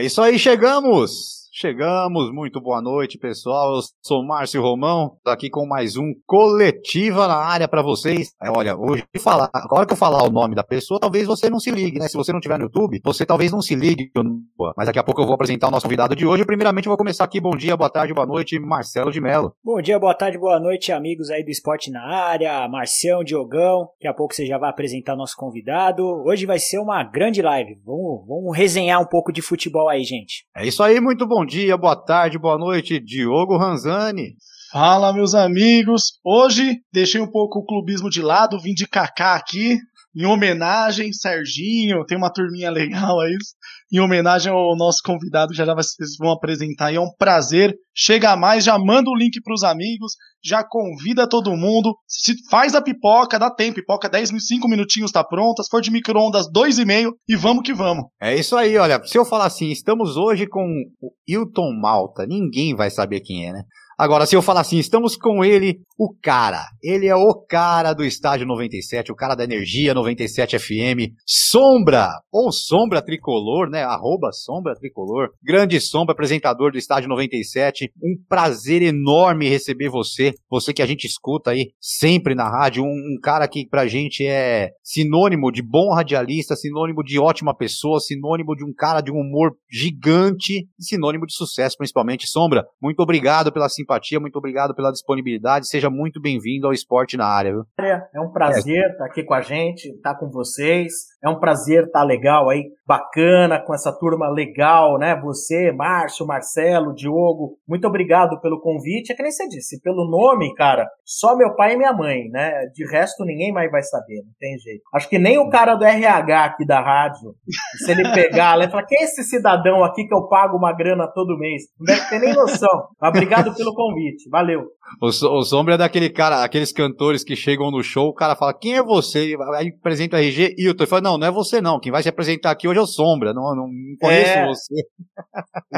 É isso aí, chegamos! Chegamos, muito boa noite, pessoal. Eu sou Márcio Romão, tô aqui com mais um Coletiva na área para vocês. É, olha, hoje falar, agora que eu falar o nome da pessoa, talvez você não se ligue, né? Se você não tiver no YouTube, você talvez não se ligue. Mas daqui a pouco eu vou apresentar o nosso convidado de hoje. Primeiramente, eu vou começar aqui. Bom dia, boa tarde, boa noite, Marcelo de Mello. Bom dia, boa tarde, boa noite, amigos aí do Esporte na área, Marcião, Diogão. Daqui a pouco você já vai apresentar nosso convidado. Hoje vai ser uma grande live. Vamos, vamos resenhar um pouco de futebol aí, gente. É isso aí, muito bom dia, boa tarde, boa noite, Diogo Ranzani. Fala, meus amigos. Hoje deixei um pouco o clubismo de lado, vim de Kaká aqui, em homenagem, Serginho, tem uma turminha legal aí, em homenagem ao nosso convidado, já já vocês vão apresentar, e é um prazer. Chega mais, já manda o link para os amigos, já convida todo mundo, se faz a pipoca, dá tempo, pipoca 10, 5 minutinhos tá pronta, se for de micro-ondas, 2,5 e vamos que vamos. É isso aí, olha, se eu falar assim, estamos hoje com o Hilton Malta, ninguém vai saber quem é, né? Agora, se eu falar assim, estamos com ele, o cara. Ele é o cara do Estádio 97, o cara da Energia 97 FM. Sombra, ou Sombra Tricolor, né? Arroba Sombra Tricolor. Grande Sombra, apresentador do Estádio 97. Um prazer enorme receber você. Você que a gente escuta aí sempre na rádio. Um, um cara que pra gente é sinônimo de bom radialista, sinônimo de ótima pessoa, sinônimo de um cara de um humor gigante sinônimo de sucesso, principalmente. Sombra, muito obrigado pela simpatia simpatia, muito obrigado pela disponibilidade. Seja muito bem-vindo ao Esporte na Área. Viu? É um prazer é. estar aqui com a gente, estar com vocês. É um prazer estar legal aí, bacana, com essa turma legal, né? Você, Márcio, Marcelo, Diogo, muito obrigado pelo convite. É que nem você disse, pelo nome, cara, só meu pai e minha mãe, né? De resto, ninguém mais vai saber, não tem jeito. Acho que nem o cara do RH aqui da rádio, se ele pegar, ele fala, quem é esse cidadão aqui que eu pago uma grana todo mês? Não deve ter nem noção. Mas obrigado pelo convite. Valeu. O, o Sombra é daquele cara, aqueles cantores que chegam no show, o cara fala, quem é você? Aí apresenta o RG e eu tô falando, não, não é você não. Quem vai se apresentar aqui hoje é o Sombra. Não, não, não conheço é. você.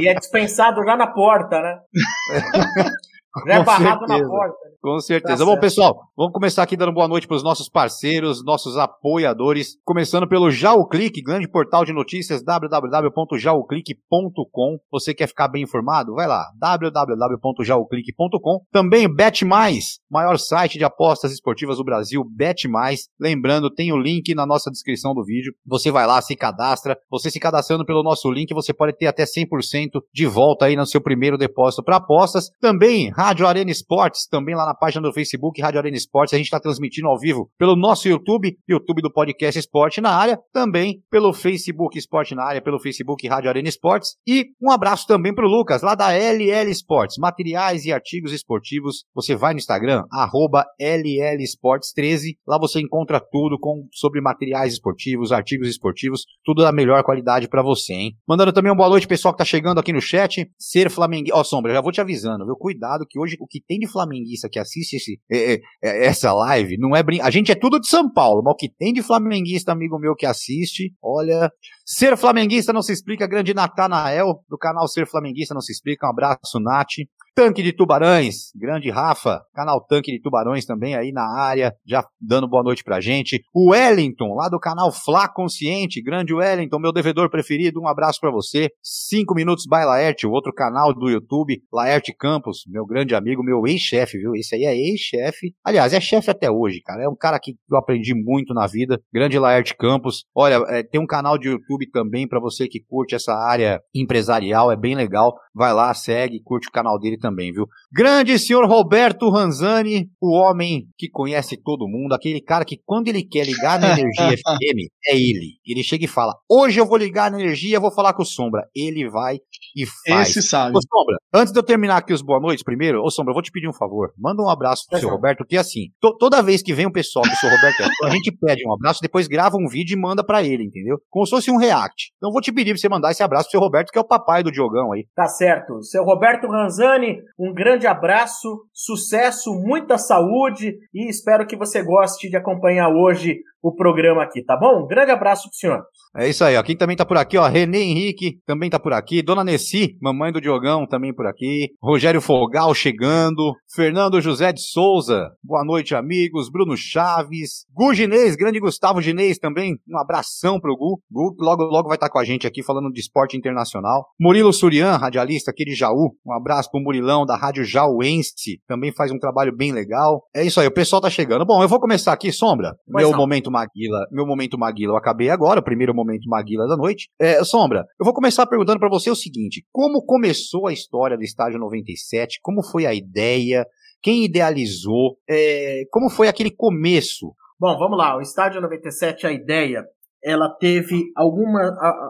E é dispensado já na porta, né? Já é barrado na porta. Com certeza. Tá Bom, pessoal, vamos começar aqui dando boa noite para os nossos parceiros, nossos apoiadores. Começando pelo Clique, grande portal de notícias, www.jaoclique.com. Você quer ficar bem informado? Vai lá, www.jaoclique.com. Também Bet Mais, maior site de apostas esportivas do Brasil, Bet Mais. Lembrando, tem o link na nossa descrição do vídeo. Você vai lá, se cadastra. Você se cadastrando pelo nosso link, você pode ter até 100% de volta aí no seu primeiro depósito para apostas. Também Rádio Arena Esportes, também lá na página do Facebook, Rádio Arena Esportes. A gente está transmitindo ao vivo pelo nosso YouTube, YouTube do podcast Esporte na Área, também pelo Facebook Esporte na Área, pelo Facebook Rádio Arena Esportes. E um abraço também para o Lucas, lá da LL Esportes, materiais e artigos esportivos. Você vai no Instagram, arroba LL Esportes 13. Lá você encontra tudo com, sobre materiais esportivos, artigos esportivos, tudo da melhor qualidade para você, hein? Mandando também uma boa noite, pessoal que tá chegando aqui no chat. Ser Flamenguista. Ó, oh, Sombra, já vou te avisando, viu? Cuidado que hoje o que tem de flamenguista que assiste esse, é, é, é, essa live não é brin... A gente é tudo de São Paulo, mas o que tem de flamenguista, amigo meu, que assiste, olha. Ser flamenguista não se explica, grande Natanael, do canal Ser Flamenguista não se explica. Um abraço, Nath. Tanque de Tubarões, grande Rafa, canal Tanque de Tubarões também aí na área, já dando boa noite pra gente. O Wellington, lá do canal Flá Consciente, grande Wellington, meu devedor preferido, um abraço para você. Cinco Minutos by Laerte, o outro canal do YouTube, Laerte Campos, meu grande amigo, meu ex-chefe, viu? Esse aí é ex-chefe. Aliás, é chefe até hoje, cara. É um cara que eu aprendi muito na vida. Grande Laerte Campos. Olha, é, tem um canal de YouTube também para você que curte essa área empresarial, é bem legal. Vai lá, segue, curte o canal dele também, viu? Grande senhor Roberto Ranzani, o homem que conhece todo mundo, aquele cara que quando ele quer ligar na Energia FM, é ele. Ele chega e fala: Hoje eu vou ligar na Energia, vou falar com o Sombra. Ele vai e faz. Esse sabe. Ô, Sombra, antes de eu terminar aqui os boa noites primeiro, ô Sombra, eu vou te pedir um favor. Manda um abraço pro é seu Roberto, porque assim, to toda vez que vem um pessoal do seu Roberto, a gente pede um abraço, depois grava um vídeo e manda para ele, entendeu? Como se fosse um react. Então eu vou te pedir pra você mandar esse abraço pro seu Roberto, que é o papai do Diogão aí. Tá certo. Seu Roberto Ranzani, um grande abraço, sucesso, muita saúde e espero que você goste de acompanhar hoje o programa aqui, tá bom? Um grande abraço pro senhor. É isso aí, ó. Quem também tá por aqui, ó. Renê Henrique também tá por aqui. Dona Nessi, mamãe do Diogão, também por aqui. Rogério Fogal chegando. Fernando José de Souza, boa noite, amigos. Bruno Chaves. Gu Ginês, grande Gustavo Ginês também. Um abração pro Gu. Gu logo, logo vai estar tá com a gente aqui falando de esporte internacional. Murilo Surian, radialista aqui de Jaú. Um abraço pro Murilão da Rádio Jauense. Também faz um trabalho bem legal. É isso aí, o pessoal tá chegando. Bom, eu vou começar aqui, Sombra. Pois meu não. momento Maguila. Meu momento Maguila eu acabei agora, o primeiro momento Maguila da noite. É, Sombra, eu vou começar perguntando para você o seguinte: como começou a história do Estádio 97? Como foi a ideia? Quem idealizou? É, como foi aquele começo? Bom, vamos lá. O Estádio 97, a ideia ela teve alguma,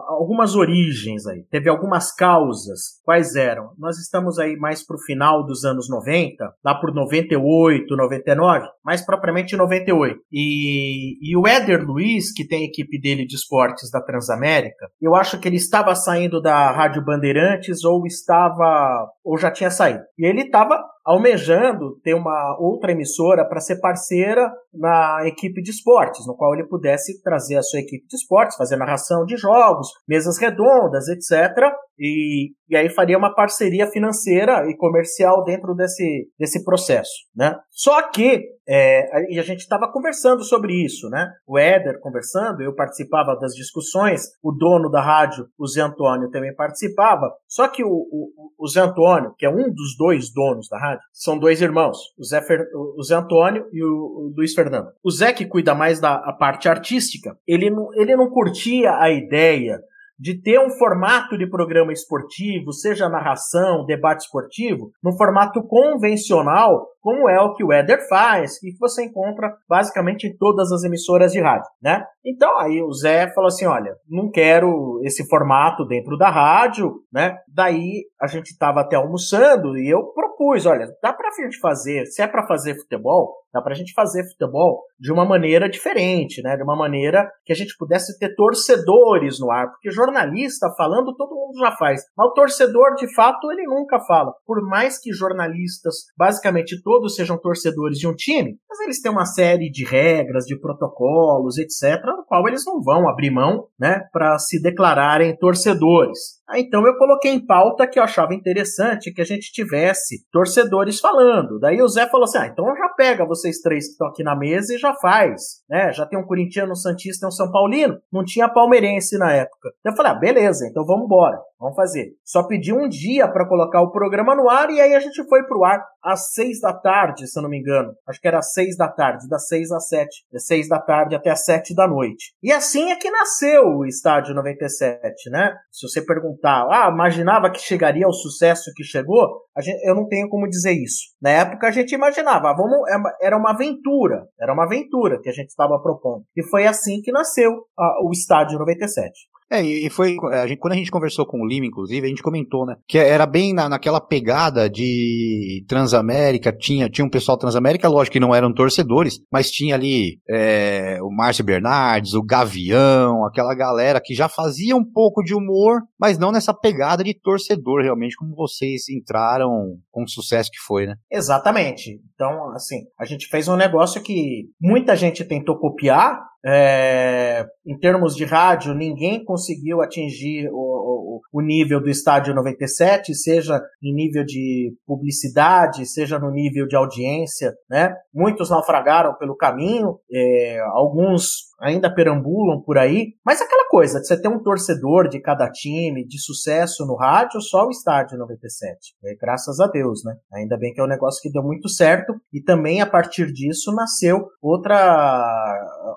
algumas origens aí, teve algumas causas. Quais eram? Nós estamos aí mais para o final dos anos 90, lá por 98, 99, mais propriamente 98. E, e o Éder Luiz, que tem a equipe dele de esportes da Transamérica, eu acho que ele estava saindo da Rádio Bandeirantes ou estava ou já tinha saído. E ele estava almejando ter uma outra emissora para ser parceira na equipe de esportes, no qual ele pudesse trazer a sua equipe de esportes, fazer narração de jogos, mesas redondas, etc. E, e aí faria uma parceria financeira e comercial dentro desse, desse processo, né? Só que é, e a gente estava conversando sobre isso, né? O Éder conversando, eu participava das discussões, o dono da rádio, o Zé Antônio, também participava. Só que o, o, o Zé Antônio, que é um dos dois donos da rádio, são dois irmãos, o Zé, Fer, o Zé Antônio e o, o Luiz Fernando. O Zé, que cuida mais da parte artística, ele não, ele não curtia a ideia de ter um formato de programa esportivo, seja narração, debate esportivo, no formato convencional, como é o que o Éder faz, e que você encontra basicamente em todas as emissoras de rádio, né? Então aí o Zé falou assim, olha, não quero esse formato dentro da rádio, né? Daí a gente estava até almoçando e eu propus, olha, dá pra gente fazer, se é para fazer futebol, dá pra gente fazer futebol de uma maneira diferente, né? De uma maneira que a gente pudesse ter torcedores no ar, porque jornalista falando todo mundo já faz, mas o torcedor de fato ele nunca fala. Por mais que jornalistas, basicamente todos sejam torcedores de um time, mas eles têm uma série de regras, de protocolos, etc, no qual eles não vão abrir mão, né, para se declararem torcedores. Ah, então eu coloquei em pauta que eu achava interessante que a gente tivesse torcedores falando. Daí o Zé falou assim: ah, então já pega vocês três que estão aqui na mesa e já faz. Né? Já tem um corintiano, um santista e um São Paulino. Não tinha palmeirense na época. Eu falei: ah, beleza, então vamos embora. Vamos fazer. Só pedi um dia para colocar o programa no ar e aí a gente foi pro ar às seis da tarde, se eu não me engano. Acho que era às seis da tarde, das seis às sete. Das seis da tarde até às sete da noite. E assim é que nasceu o Estádio 97, né? Se você perguntar, ah, imaginava que chegaria ao sucesso que chegou? Gente, eu não tenho como dizer isso. Na época a gente imaginava, ah, vamos, é era uma aventura. Era uma aventura que a gente estava propondo. E foi assim que nasceu uh, o Estádio 97. É, e foi. A gente, quando a gente conversou com o Lima, inclusive, a gente comentou, né? Que era bem na, naquela pegada de Transamérica, tinha, tinha um pessoal Transamérica, lógico que não eram torcedores, mas tinha ali é, o Márcio Bernardes, o Gavião, aquela galera que já fazia um pouco de humor, mas não nessa pegada de torcedor, realmente, como vocês entraram com o sucesso que foi, né? Exatamente. Então, assim, a gente fez um negócio que muita gente tentou copiar, é, em termos de rádio, ninguém conseguiu atingir o, o, o, nível do estádio 97, seja em nível de publicidade, seja no nível de audiência, né? Muitos naufragaram pelo caminho, é, alguns ainda perambulam por aí, mas aquela coisa de você ter um torcedor de cada time, de sucesso no rádio, só o estádio 97. É, graças a Deus, né? Ainda bem que é um negócio que deu muito certo e também a partir disso nasceu outra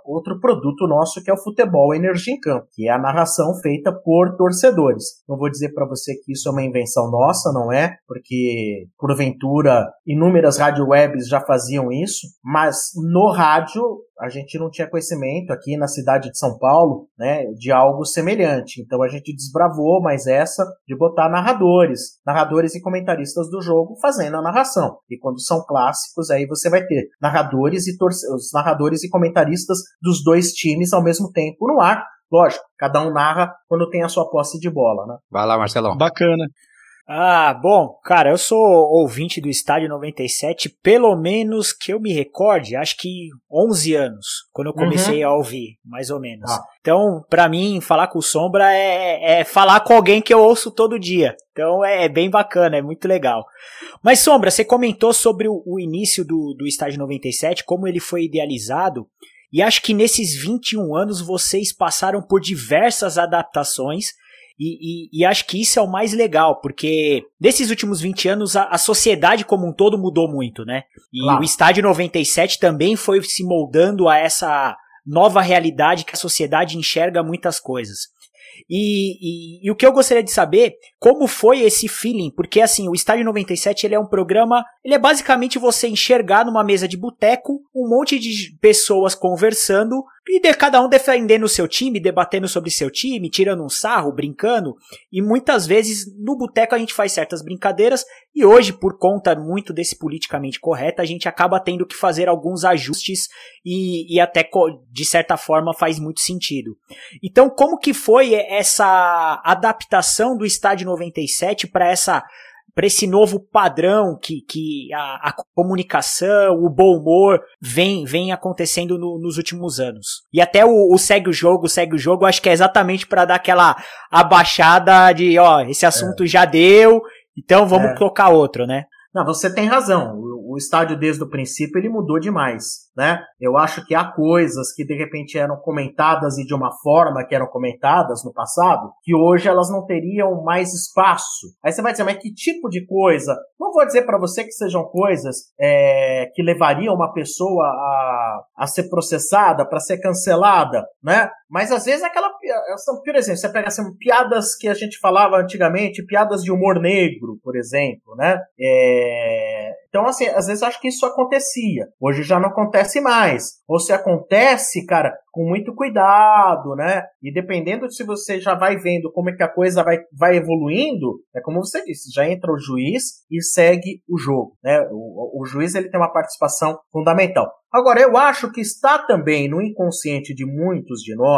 outro produto nosso que é o futebol energia em campo, que é a narração feita por torcedores. Não vou dizer para você que isso é uma invenção nossa, não é? Porque porventura inúmeras rádio webs já faziam isso, mas no rádio a gente não tinha conhecimento aqui na cidade de São Paulo, né, de algo semelhante. Então a gente desbravou mais essa de botar narradores, narradores e comentaristas do jogo fazendo a narração. E quando são clássicos, aí você vai ter narradores e os narradores e comentaristas dos dois times ao mesmo tempo no ar. Lógico, cada um narra quando tem a sua posse de bola, né? Vai lá, Marcelão. Bacana. Ah, bom, cara, eu sou ouvinte do Estádio 97, pelo menos que eu me recorde, acho que 11 anos, quando eu uhum. comecei uhum. a ouvir, mais ou menos. Ah. Então, para mim, falar com o Sombra é, é, falar com alguém que eu ouço todo dia. Então é, é, bem bacana, é muito legal. Mas, Sombra, você comentou sobre o, o início do, do Estádio 97, como ele foi idealizado. E acho que nesses 21 anos vocês passaram por diversas adaptações e, e, e, acho que isso é o mais legal, porque nesses últimos 20 anos a, a sociedade como um todo mudou muito, né? E claro. o Estádio 97 também foi se moldando a essa nova realidade que a sociedade enxerga muitas coisas. E, e, e, o que eu gostaria de saber, como foi esse feeling? Porque assim, o Estádio 97 ele é um programa, ele é basicamente você enxergar numa mesa de boteco um monte de pessoas conversando e de cada um defendendo o seu time, debatendo sobre seu time, tirando um sarro, brincando. E muitas vezes no boteco a gente faz certas brincadeiras e hoje, por conta muito desse politicamente correto, a gente acaba tendo que fazer alguns ajustes e, e até de certa forma faz muito sentido. Então, como que foi essa adaptação do Estádio 97 para essa para esse novo padrão que, que a, a, comunicação, o bom humor vem, vem acontecendo no, nos últimos anos. E até o, o, segue o jogo, segue o jogo, acho que é exatamente para dar aquela abaixada de, ó, esse assunto é. já deu, então vamos é. colocar outro, né? Não, você tem razão. O, o estádio desde o princípio ele mudou demais né? Eu acho que há coisas que de repente eram comentadas e de uma forma que eram comentadas no passado, que hoje elas não teriam mais espaço. Aí você vai dizer, mas que tipo de coisa? Não vou dizer para você que sejam coisas é, que levariam uma pessoa a, a ser processada, para ser cancelada, né? Mas às vezes aquela. Por exemplo, você pega assim, piadas que a gente falava antigamente, piadas de humor negro, por exemplo, né? É, então, assim, às vezes acho que isso acontecia. Hoje já não acontece mais. Ou se acontece, cara, com muito cuidado, né? E dependendo de se você já vai vendo como é que a coisa vai, vai evoluindo, é como você disse, já entra o juiz e segue o jogo, né? O, o juiz ele tem uma participação fundamental. Agora, eu acho que está também no inconsciente de muitos de nós,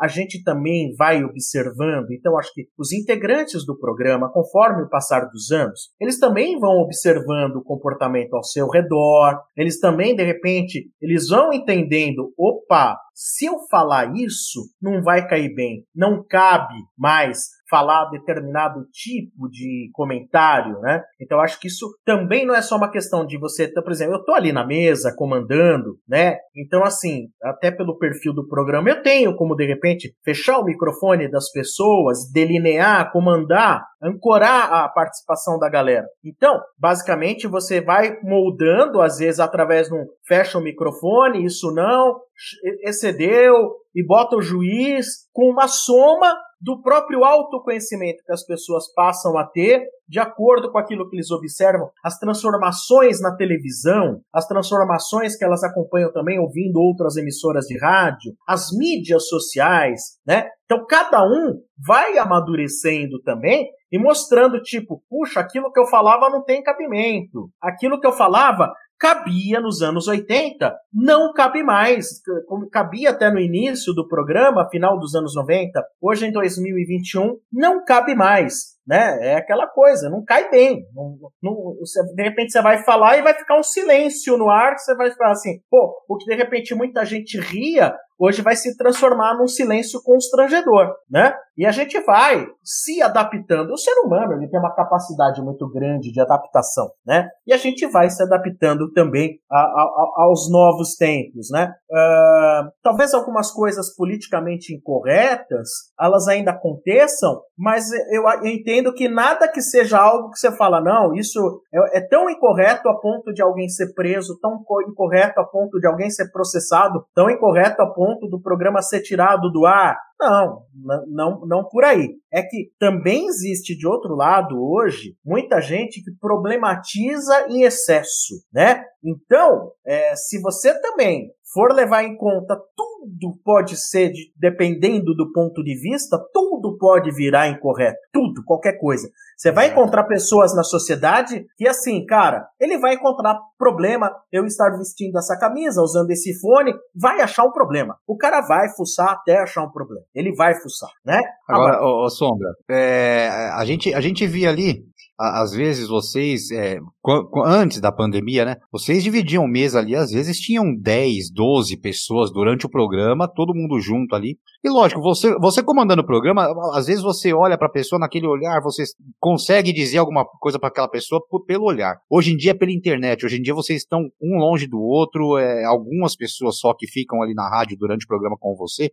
a gente também vai observando, então acho que os integrantes do programa, conforme o passar dos anos, eles também vão observando o comportamento ao seu redor, eles também, de repente, eles vão entendendo, opa, se eu falar isso, não vai cair bem, não cabe mais falar determinado tipo de comentário, né? Então acho que isso também não é só uma questão de você, por exemplo, eu tô ali na mesa comandando, né? Então assim, até pelo perfil do programa eu tenho como de repente fechar o microfone das pessoas, delinear, comandar, ancorar a participação da galera. Então, basicamente você vai moldando às vezes através de um fecha o microfone, isso não, excedeu e bota o juiz com uma soma do próprio autoconhecimento que as pessoas passam a ter de acordo com aquilo que eles observam, as transformações na televisão, as transformações que elas acompanham também ouvindo outras emissoras de rádio, as mídias sociais, né? Então cada um vai amadurecendo também e mostrando tipo, puxa, aquilo que eu falava não tem cabimento. Aquilo que eu falava cabia nos anos 80, não cabe mais. Como cabia até no início do programa, final dos anos 90, hoje em 2021, não cabe mais né? É aquela coisa, não cai bem. Não, não, de repente você vai falar e vai ficar um silêncio no ar, você vai falar assim, pô, o que de repente muita gente ria, hoje vai se transformar num silêncio constrangedor, né? E a gente vai se adaptando. O ser humano ele tem uma capacidade muito grande de adaptação, né? E a gente vai se adaptando também a, a, aos novos tempos, né? Uh, talvez algumas coisas politicamente incorretas elas ainda aconteçam, mas eu entendo que nada que seja algo que você fala, não, isso é, é, tão incorreto a ponto de alguém ser preso, tão incorreto a ponto de alguém ser processado, tão incorreto a ponto do programa ser tirado do ar. Não, não, não por aí. É que também existe de outro lado hoje muita gente que problematiza em excesso, né? Então, é, se você também for levar em conta tudo pode ser, dependendo do ponto de vista, tudo pode virar incorreto. Tudo, qualquer coisa. Você vai encontrar pessoas na sociedade que, assim, cara, ele vai encontrar problema eu estar vestindo essa camisa, usando esse fone, vai achar um problema. O cara vai fuçar até achar um problema. Ele vai fuçar, né? Agora, Agora ô, ô Sombra, é, a, gente, a gente via ali às vezes vocês, é, antes da pandemia, né? Vocês dividiam mês ali, às vezes tinham 10, 12 pessoas durante o programa, todo mundo junto ali. E lógico, você, você comandando o programa, às vezes você olha para a pessoa naquele olhar, você consegue dizer alguma coisa para aquela pessoa pelo olhar. Hoje em dia é pela internet, hoje em dia vocês estão um longe do outro, é, algumas pessoas só que ficam ali na rádio durante o programa com você.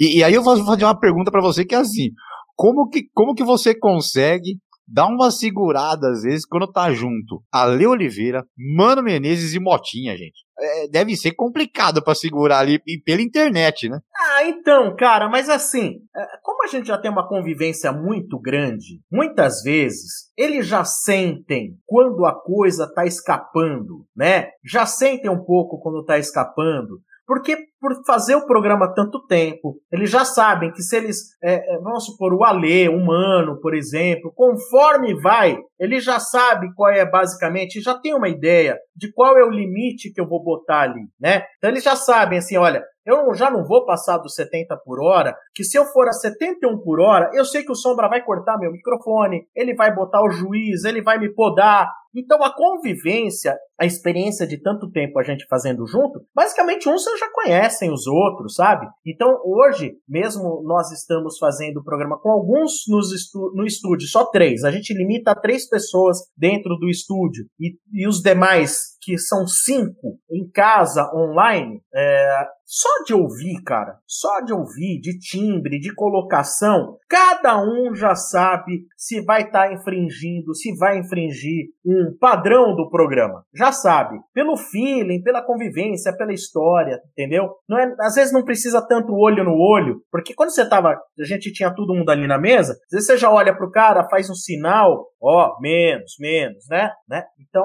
E, e aí eu vou fazer uma pergunta para você que é assim: como que, como que você consegue dar uma segurada às vezes quando tá junto Ale Oliveira, Mano Menezes e Motinha, gente? É, deve ser complicado para segurar ali pela internet, né? Ah, então, cara, mas assim, é, como a gente já tem uma convivência muito grande, muitas vezes eles já sentem quando a coisa tá escapando, né? Já sentem um pouco quando tá escapando. Porque por fazer o programa tanto tempo, eles já sabem que se eles, é, é, vamos supor, o Alê, o Mano, por exemplo, conforme vai, ele já sabe qual é basicamente, já tem uma ideia de qual é o limite que eu vou botar ali, né? Então eles já sabem assim, olha, eu já não vou passar dos 70 por hora, que se eu for a 71 por hora, eu sei que o Sombra vai cortar meu microfone, ele vai botar o juiz, ele vai me podar. Então a convivência, a experiência de tanto tempo a gente fazendo junto, basicamente uns já conhecem os outros, sabe? Então hoje, mesmo nós estamos fazendo o programa com alguns nos no estúdio, só três. A gente limita a três pessoas dentro do estúdio e, e os demais que são cinco em casa, online, é, só de ouvir, cara, só de ouvir, de timbre, de colocação, cada um já sabe se vai estar tá infringindo, se vai infringir um padrão do programa. Já sabe. Pelo feeling, pela convivência, pela história, entendeu? Não é, às vezes não precisa tanto olho no olho, porque quando você tava, a gente tinha todo mundo ali na mesa, às vezes você já olha pro cara, faz um sinal, ó, menos, menos, né? né? Então,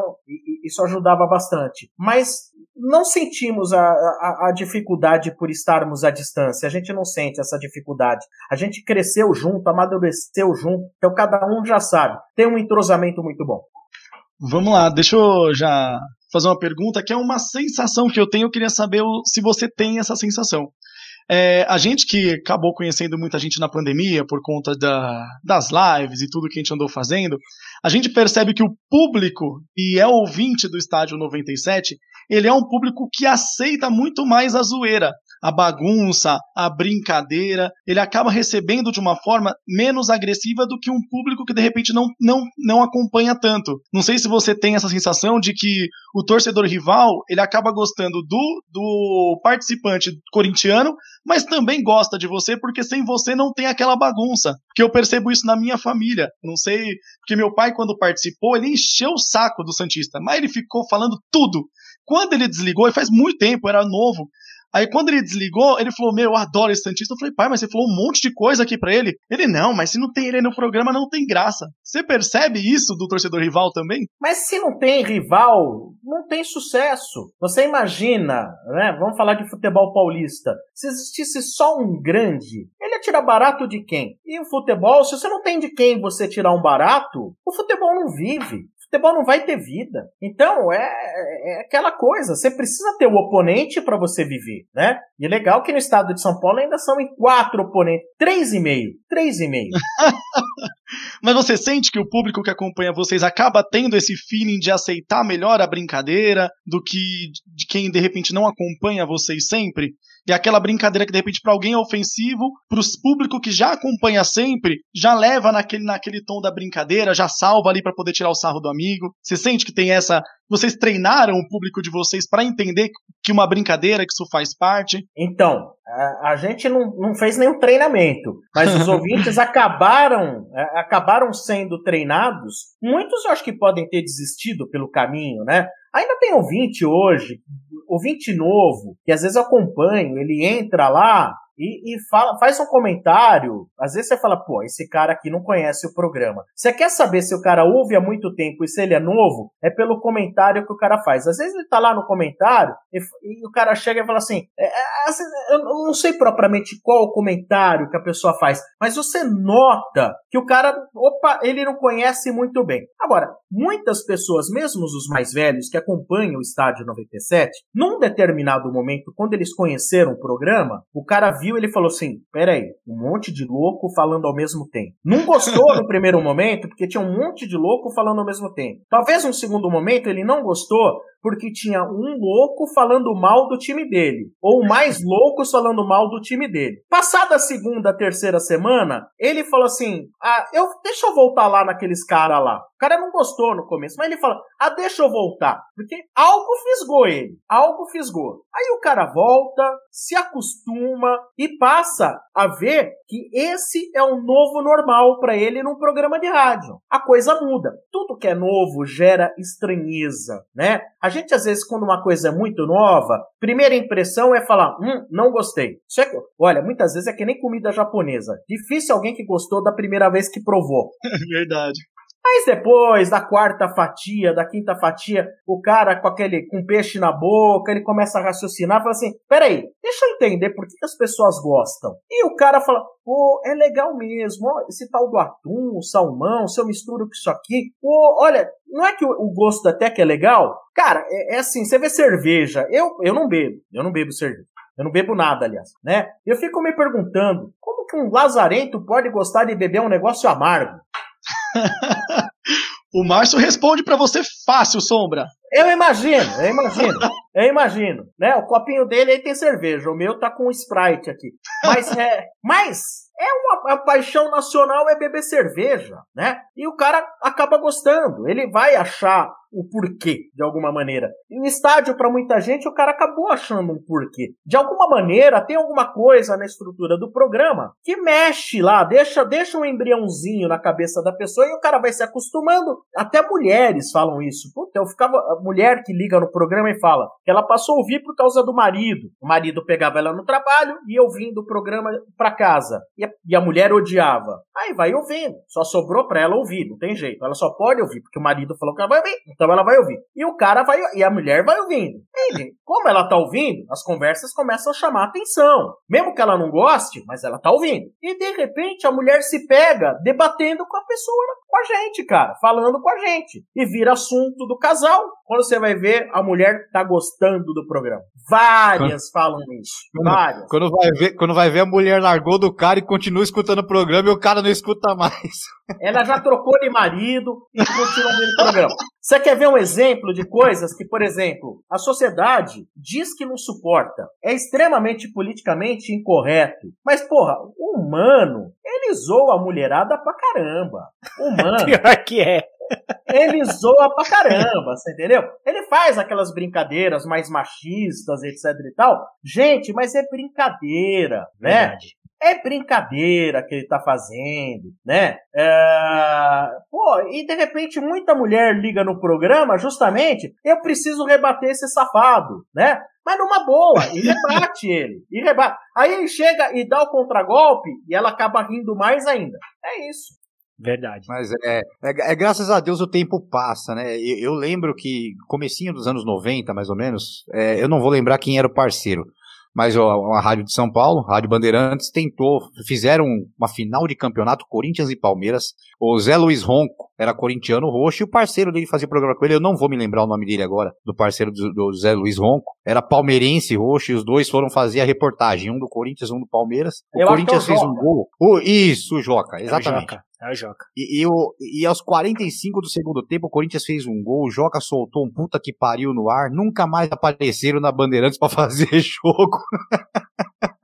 isso ajudava bastante. Mas não sentimos a, a, a, dificuldade por estarmos à distância. A gente não sente essa dificuldade. A gente cresceu junto, amadureceu junto. Então cada um já sabe. Tem um entrosamento muito bom. Vamos lá, deixa eu já fazer uma pergunta que é uma sensação que eu tenho. Eu queria saber se você tem essa sensação. É, a gente que acabou conhecendo muita gente na pandemia por conta da, das lives e tudo que a gente andou fazendo, a gente percebe que o público, e é ouvinte do Estádio 97, ele é um público que aceita muito mais a zoeira, a bagunça, a brincadeira. Ele acaba recebendo de uma forma menos agressiva do que um público que de repente não, não, não acompanha tanto. Não sei se você tem essa sensação de que o torcedor rival ele acaba gostando do, do participante corintiano, mas também gosta de você porque sem você não tem aquela bagunça. Porque eu percebo isso na minha família. Não sei, porque meu pai, quando participou, ele encheu o saco do Santista, mas ele ficou falando tudo. Quando ele desligou, e faz muito tempo, era novo, Aí quando ele desligou, ele falou: Meu, eu adoro esse Santista. Eu falei: Pai, mas você falou um monte de coisa aqui para ele. Ele: Não, mas se não tem ele no programa, não tem graça. Você percebe isso do torcedor rival também? Mas se não tem rival, não tem sucesso. Você imagina, né? Vamos falar de futebol paulista. Se existisse só um grande, ele ia tirar barato de quem? E o futebol, se você não tem de quem você tirar um barato, o futebol não vive futebol não vai ter vida. Então, é, é aquela coisa, você precisa ter o oponente para você viver, né? E é legal que no estado de São Paulo ainda são em quatro oponentes, três e meio, três e meio. Mas você sente que o público que acompanha vocês acaba tendo esse feeling de aceitar melhor a brincadeira do que de quem de repente não acompanha vocês sempre? E aquela brincadeira que de repente para alguém é ofensivo, para o público que já acompanha sempre, já leva naquele, naquele tom da brincadeira, já salva ali para poder tirar o sarro do amigo. Você sente que tem essa. Vocês treinaram o público de vocês para entender que uma brincadeira, que isso faz parte? Então, a, a gente não, não fez nenhum treinamento, mas os ouvintes acabaram, é, acabaram sendo treinados. Muitos eu acho que podem ter desistido pelo caminho, né? Ainda tem ouvinte hoje, ouvinte novo, que às vezes eu acompanho, ele entra lá, e, e fala, faz um comentário. Às vezes você fala, pô, esse cara aqui não conhece o programa. Você quer saber se o cara ouve há muito tempo e se ele é novo? É pelo comentário que o cara faz. Às vezes ele tá lá no comentário e, e o cara chega e fala assim: é, é, assim, eu não sei propriamente qual o comentário que a pessoa faz, mas você nota que o cara, opa, ele não conhece muito bem. Agora, muitas pessoas, mesmo os mais velhos que acompanham o Estádio 97, num determinado momento, quando eles conheceram o programa, o cara viu, ele falou assim: peraí, um monte de louco falando ao mesmo tempo. Não gostou no primeiro momento, porque tinha um monte de louco falando ao mesmo tempo. Talvez no segundo momento ele não gostou, porque tinha um louco falando mal do time dele, ou mais loucos falando mal do time dele. Passada a segunda, terceira semana, ele falou assim: "Ah, eu deixa eu voltar lá naqueles cara lá". O cara não gostou no começo, mas ele fala: "Ah, deixa eu voltar", porque algo fisgou ele, algo fisgou. Aí o cara volta, se acostuma e passa a ver que esse é o novo normal para ele num programa de rádio. A coisa muda. Tudo que é novo gera estranheza, né? A gente, às vezes, quando uma coisa é muito nova, primeira impressão é falar, hum, não gostei. Isso é, olha, muitas vezes é que nem comida japonesa. Difícil alguém que gostou da primeira vez que provou. Verdade. Mas depois, da quarta fatia, da quinta fatia, o cara com aquele com peixe na boca, ele começa a raciocinar, fala assim: peraí, deixa eu entender por que, as pessoas gostam. E o cara fala: pô, é legal mesmo, ó, esse tal do atum, o salmão, se eu misturo com isso aqui, pô, olha, não é que o, o gosto até que é legal? Cara, é, é assim, você vê cerveja, eu, eu não bebo, eu não bebo cerveja. Eu não bebo nada, aliás, né? Eu fico me perguntando, como que um lazarento pode gostar de beber um negócio amargo? o Márcio responde para você fácil, Sombra. Eu imagino, eu imagino, eu imagino, né? O copinho dele aí tem cerveja, o meu tá com Sprite aqui. Mas é, mas é uma, uma paixão nacional é beber cerveja, né? E o cara acaba gostando, ele vai achar o porquê, de alguma maneira. E estádio, para muita gente, o cara acabou achando um porquê. De alguma maneira, tem alguma coisa na estrutura do programa que mexe lá, deixa, deixa um embriãozinho na cabeça da pessoa e o cara vai se acostumando. Até mulheres falam isso. Puta, eu ficava. A mulher que liga no programa e fala que ela passou a ouvir por causa do marido. O marido pegava ela no trabalho e eu vim do programa para casa. E a, e a mulher odiava. Aí vai ouvindo. Só sobrou pra ela ouvir, não tem jeito. Ela só pode ouvir, porque o marido falou que ela vai ouvir. Então então ela vai ouvir. E o cara vai, e a mulher vai ouvindo. Como ela tá ouvindo, as conversas começam a chamar atenção. Mesmo que ela não goste, mas ela tá ouvindo. E de repente a mulher se pega debatendo com a pessoa, com a gente, cara, falando com a gente. E vira assunto do casal. Quando você vai ver, a mulher tá gostando do programa. Várias falam isso. Várias. Quando vai, ver, quando vai ver, a mulher largou do cara e continua escutando o programa e o cara não escuta mais. Ela já trocou de marido e continua vendo o programa. Você quer ver um exemplo de coisas que, por exemplo, a sociedade diz que não suporta? É extremamente politicamente incorreto. Mas, porra, o humano, ele zoa a mulherada pra caramba. Humano. Pior que é. Ele zoa pra caramba, você entendeu? Ele faz aquelas brincadeiras mais machistas, etc e tal. Gente, mas é brincadeira, né? Verdade. É brincadeira que ele tá fazendo, né? É... Pô, e de repente muita mulher liga no programa justamente, eu preciso rebater esse safado, né? Mas numa boa, e rebate ele. E rebate. Aí ele chega e dá o contragolpe e ela acaba rindo mais ainda. É isso. Verdade. Mas é, é, é, graças a Deus o tempo passa, né? Eu, eu, lembro que comecinho dos anos 90, mais ou menos, é, eu não vó lembrar quem era o parceiro, mas ó, a Rádio de São Paulo, Rádio Bandeirantes, tentou, fizeram uma final de campeonato Corinthians e Palmeiras. O Zé Luiz Ronco era corintiano roxo e o parceiro dele fazia programa com ele, eu não vou me lembrar o nome dele agora, do parceiro do, do Zé Luiz Ronco, era palmeirense roxo e os dois foram fazer a reportagem, um do Corinthians, um do Palmeiras. O eu Corinthians é fez um gol. O, isso, o Joca, exatamente. É Joca. É o Joca. E, e, o, e aos 45 do segundo tempo, o Corinthians fez um gol, o Joca soltou um puta que pariu no ar, nunca mais apareceram na Bandeirantes para fazer jogo.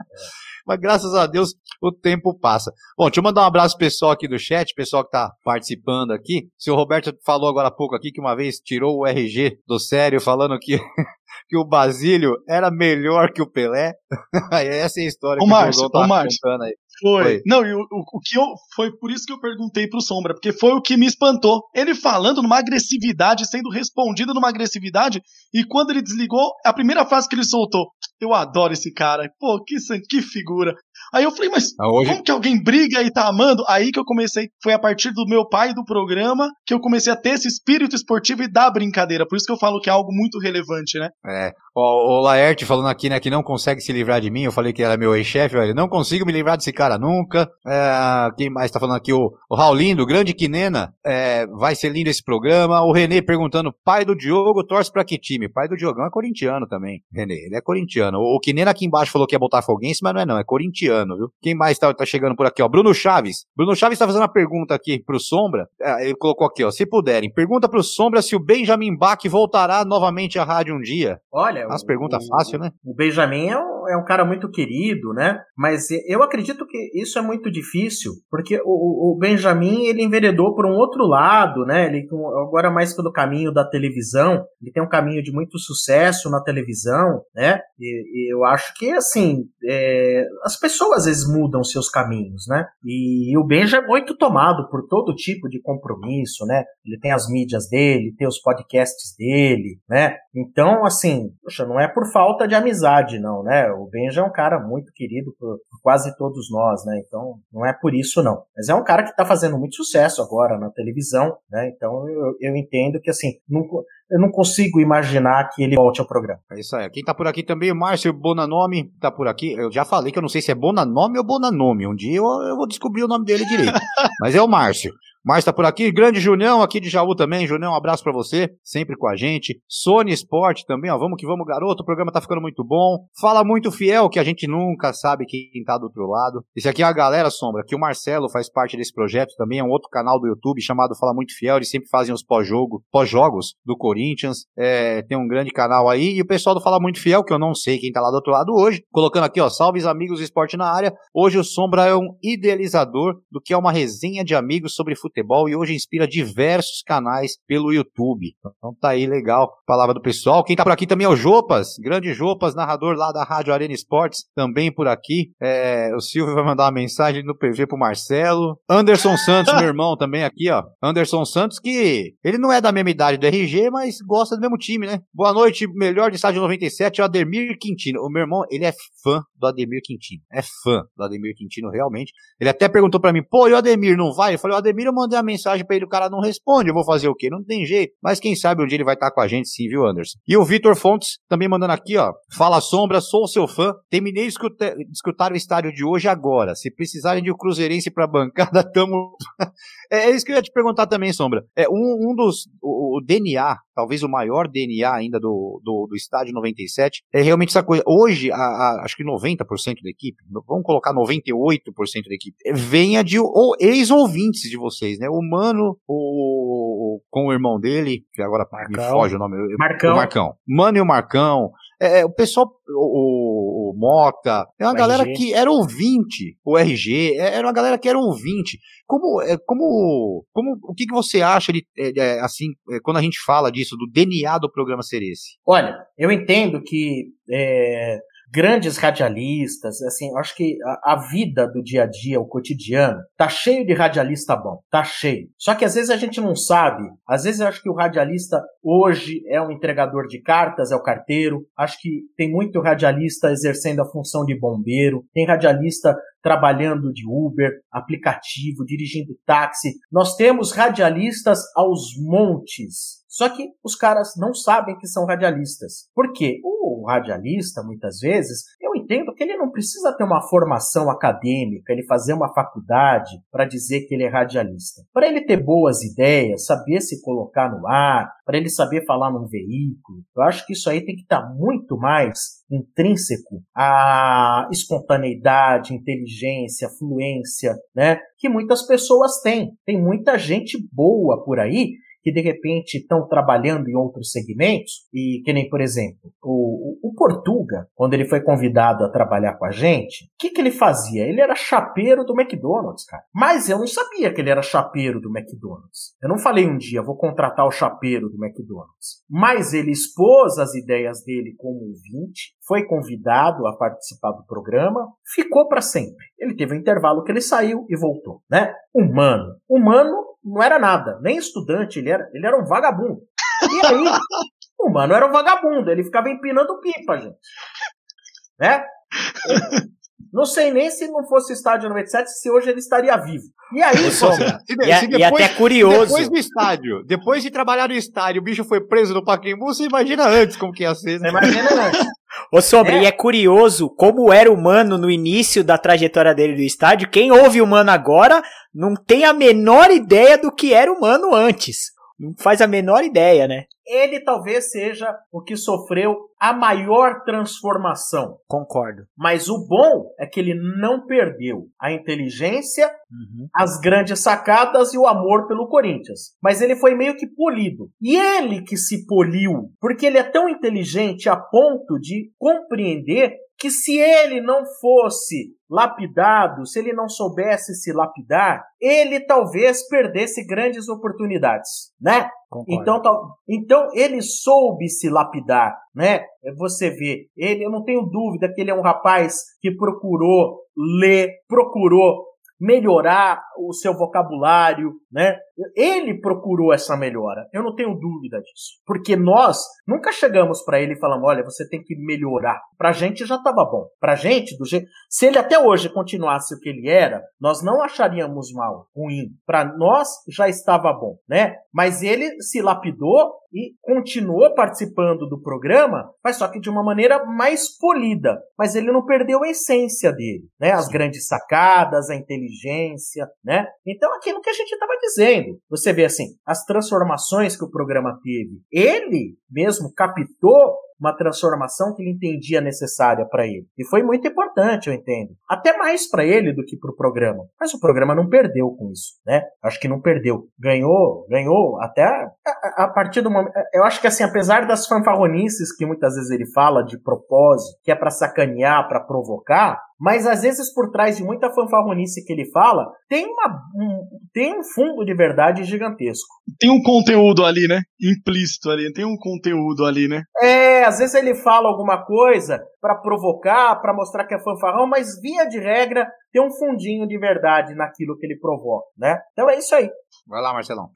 Mas graças a Deus o tempo passa. Bom, deixa eu mandar um abraço pessoal aqui do chat, pessoal que tá participando aqui. O senhor Roberto falou agora há pouco aqui que uma vez tirou o RG do sério, falando que, que o Basílio era melhor que o Pelé. Essa é a história ô, que Márcio, o tá contando aí. Foi. foi. Não, e o, o, o, que eu. Foi por isso que eu perguntei pro Sombra, porque foi o que me espantou. Ele falando numa agressividade, sendo respondido numa agressividade, e quando ele desligou, a primeira frase que ele soltou: Eu adoro esse cara. Pô, que, que figura. Aí eu falei, mas ah, hoje... como que alguém briga e tá amando? Aí que eu comecei, foi a partir do meu pai do programa que eu comecei a ter esse espírito esportivo e da brincadeira. Por isso que eu falo que é algo muito relevante, né? É. O, o Laerte falando aqui, né, que não consegue se livrar de mim. Eu falei que era meu ex-chefe, velho. Não consigo me livrar desse cara nunca. É, quem mais tá falando aqui? O, o Raulindo, grande Quinena. É, vai ser lindo esse programa. O Renê perguntando, pai do Diogo, torce pra que time? Pai do Diogão é corintiano também, Renê. Ele é corintiano. O, o Quinena aqui embaixo falou que é botafoguense, mas não é não, é corintiano, viu? Quem mais tá, tá chegando por aqui, ó? Bruno Chaves. Bruno Chaves tá fazendo uma pergunta aqui pro Sombra. É, ele colocou aqui, ó. Se puderem, pergunta pro Sombra se o Benjamin Bach voltará novamente à rádio um dia. Olha. As perguntas fácil, né? O Benjamin é um, é um cara muito querido, né? Mas eu acredito que isso é muito difícil, porque o, o Benjamin ele enveredou por um outro lado, né? Ele agora mais pelo caminho da televisão, ele tem um caminho de muito sucesso na televisão, né? E, e eu acho que assim é, as pessoas às vezes mudam seus caminhos, né? E, o Benja é muito tomado por todo tipo de compromisso, né? Ele tem as mídias dele, tem os podcasts dele, né? Então, assim, poxa, não é por falta de amizade, não, né? O Benja é um cara muito querido por, por quase todos nós, né? Então, não é por isso, não. Mas é um cara que tá fazendo muito sucesso agora na televisão, né? Então, eu, eu entendo que, assim, não, eu não consigo imaginar que ele volte ao programa. É isso aí. Quem tá por aqui também, o Márcio Bonanome, tá por aqui. Eu já falei que eu não sei se é Bonanome ou Bonanome. Um dia eu, eu vou descobrir o nome dele direito. Mas é o Márcio. Márcio tá por aqui, grande Junião aqui de Jaú também. Junião, um abraço para você, sempre com a gente. Sony Sport também, ó, vamos que vamos, garoto. O programa tá ficando muito bom. Fala muito fiel, que a gente nunca sabe quem tá do outro lado. Esse aqui é a galera Sombra, que o Marcelo faz parte desse projeto também, é um outro canal do YouTube chamado Fala Muito Fiel. Eles sempre fazem os pós-jogo, pós-jogos do Corinthians. É, tem um grande canal aí. E o pessoal do Fala Muito Fiel, que eu não sei quem tá lá do outro lado hoje, colocando aqui, ó, salve amigos do esporte na área. Hoje o Sombra é um idealizador do que é uma resenha de amigos sobre futebol e hoje inspira diversos canais pelo YouTube. Então tá aí legal, palavra do pessoal. Quem tá por aqui também é o Jopas, grande Jopas, narrador lá da Rádio Arena Esportes, também por aqui. É, o Silvio vai mandar uma mensagem no PV pro Marcelo. Anderson Santos, meu irmão, também aqui, ó. Anderson Santos, que ele não é da mesma idade do RG, mas gosta do mesmo time, né? Boa noite, melhor de estádio 97, o Ademir Quintino. O meu irmão, ele é fã do Ademir Quintino. É fã do Ademir Quintino, realmente. Ele até perguntou para mim, pô, e o Ademir não vai? Eu falei, o Ademir, eu mandei uma mensagem para ele, o cara não responde, eu vou fazer o quê? Não tem jeito. Mas quem sabe dia ele vai estar com a gente sim, viu, Anderson? E o Vitor Fontes também mandando aqui, ó. Fala Sombra, sou seu fã. Terminei de escutar, escutar o estádio de hoje agora. Se precisarem de um cruzeirense pra bancada, tamo... é, é, isso que eu ia te perguntar também, Sombra. É, um, um dos... O, o DNA talvez o maior DNA ainda do, do, do estádio 97, é realmente essa coisa. Hoje, a, a, acho que 90% da equipe, vamos colocar 98% da equipe, venha de ex-ouvintes de vocês, né? O Mano, o, o, com o irmão dele, que agora Marcão. me foge o nome. Marcão. O Marcão. Mano e o Marcão. É, é, o pessoal, o, o, Mota, é uma o galera RG. que era ouvinte, o RG, é, era uma galera que era ouvinte. Como, é, como, como o que, que você acha de, é, assim, quando a gente fala disso, do DNA do programa ser esse? Olha, eu entendo que grandes radialistas, assim, acho que a, a, vida do dia a dia, o cotidiano, tá cheio de radialista bom, tá cheio. Só que às vezes a gente não sabe, às vezes eu acho que o radialista hoje é um entregador de cartas, é o carteiro, acho que tem muito radialista exercendo a função de bombeiro, tem radialista trabalhando de Uber, aplicativo, dirigindo táxi. Nós temos radialistas aos montes. Só que os caras não sabem que são radialistas. Por quê? O radialista, muitas vezes, eu entendo que ele não precisa ter uma formação acadêmica, ele fazer uma faculdade para dizer que ele é radialista. Para ele ter boas ideias, saber se colocar no ar, para ele saber falar num veículo, eu acho que isso aí tem que estar tá muito mais intrínseco à espontaneidade, inteligência, fluência, né? Que muitas pessoas têm. Tem muita gente boa por aí que de repente estão trabalhando em outros segmentos, e que nem, por exemplo, o, o, Portuga, quando ele foi convidado a trabalhar com a gente, o que, que ele fazia? Ele era chapeiro do McDonald's, cara. Mas eu não sabia que ele era chapeiro do McDonald's. Eu não falei um dia, vou contratar o chapeiro do McDonald's. Mas ele expôs as ideias dele como ouvinte, foi convidado a participar do programa, ficou para sempre. Ele teve um intervalo que ele saiu e voltou, né? Humano. Humano não era nada, nem estudante, ele era, ele era um vagabundo. E aí, o mano era um vagabundo, ele ficava empinando pipa, gente. Né? Não sei nem se não fosse o estádio 97, se hoje ele estaria vivo. E aí, Sombra, se, e, depois, e até curioso. Depois do estádio, depois de trabalhar no estádio, o bicho foi preso no Pacaembu, você imagina antes como que ia ser. Né? Você imagina antes. Ô Sombra, é. e é curioso como era o Mano no início da trajetória dele do estádio. Quem ouve o Mano agora não tem a menor ideia do que era o Mano antes. Não faz a menor ideia, né? Ele talvez seja o que sofreu a maior transformação. Concordo. Mas o bom é que ele não perdeu a inteligência, uhum. as grandes sacadas e o amor pelo Corinthians. Mas ele foi meio que polido. E ele que se poliu, porque ele é tão inteligente a ponto de compreender que se ele não fosse lapidado, se ele não soubesse se lapidar, ele talvez perdesse grandes oportunidades, né? Então, então ele soube se lapidar, né? Você vê, ele, eu não tenho dúvida que ele é um rapaz que procurou ler, procurou melhorar o seu vocabulário, né? Ele procurou essa melhora. Eu não tenho dúvida disso. Porque nós nunca chegamos para ele e falamos: olha, você tem que melhorar. Pra gente já estava bom. Pra gente, do jeito. Se ele até hoje continuasse o que ele era, nós não acharíamos mal, ruim. Para nós já estava bom, né? Mas ele se lapidou e continuou participando do programa, mas só que de uma maneira mais polida. Mas ele não perdeu a essência dele, né? As grandes sacadas, a inteligência, né? Então aquilo que a gente estava dizendo. Você vê assim, as transformações que o programa teve. Ele mesmo captou uma transformação que ele entendia necessária para ele. E foi muito importante, eu entendo. Até mais para ele do que para o programa. Mas o programa não perdeu com isso, né? Acho que não perdeu. Ganhou, ganhou até a, a partir do momento. Eu acho que assim, apesar das fanfarronices que muitas vezes ele fala de propósito, que é para sacanear, para provocar, mas às vezes por trás de muita fanfarronice que ele fala, tem, uma, um, tem um fundo de verdade gigantesco. Tem um conteúdo ali, né? Implícito ali, tem um conteúdo ali, né? É, às vezes ele fala alguma coisa para provocar, para mostrar que é fanfarrão, mas via de regra tem um fundinho de verdade naquilo que ele provoca, né? Então é isso aí. Vai lá, Marcelão.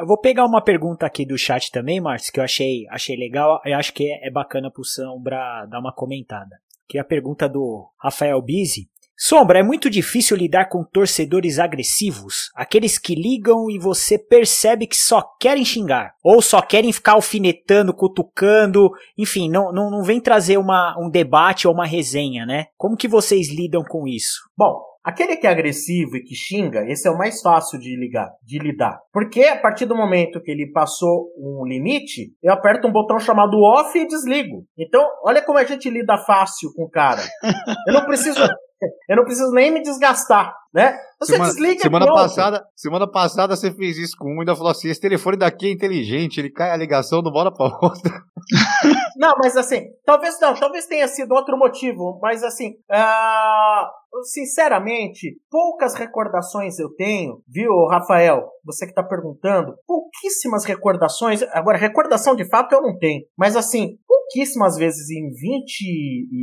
Eu vou pegar uma pergunta aqui do chat também, Márcio, que eu achei, achei legal. Eu acho que é, é bacana pro Sombra dar uma comentada que é a pergunta do Rafael Bizzi. Sombra, é muito difícil lidar com torcedores agressivos, aqueles que ligam e você percebe que só querem xingar, ou só querem ficar alfinetando, cutucando, enfim, não, não, não vem trazer uma, um debate ou uma resenha, né? Como que vocês lidam com isso? Bom, Aquele que é agressivo e que xinga, esse é o mais fácil de ligar, de lidar. Porque a partir do momento que ele passou um limite, eu aperto um botão chamado off e desligo. Então, olha como a gente lida fácil com o cara. Eu não preciso eu não preciso nem me desgastar, né? Você semana, desliga semana passada, semana passada você fez isso com um e ainda falou assim: esse telefone daqui é inteligente, ele cai a ligação do bola para outra. Não, mas assim, talvez não, talvez tenha sido outro motivo, mas assim, uh, sinceramente, poucas recordações eu tenho, viu, Rafael? Você que está perguntando, pouquíssimas recordações. Agora, recordação de fato eu não tenho, mas assim, pouquíssimas vezes em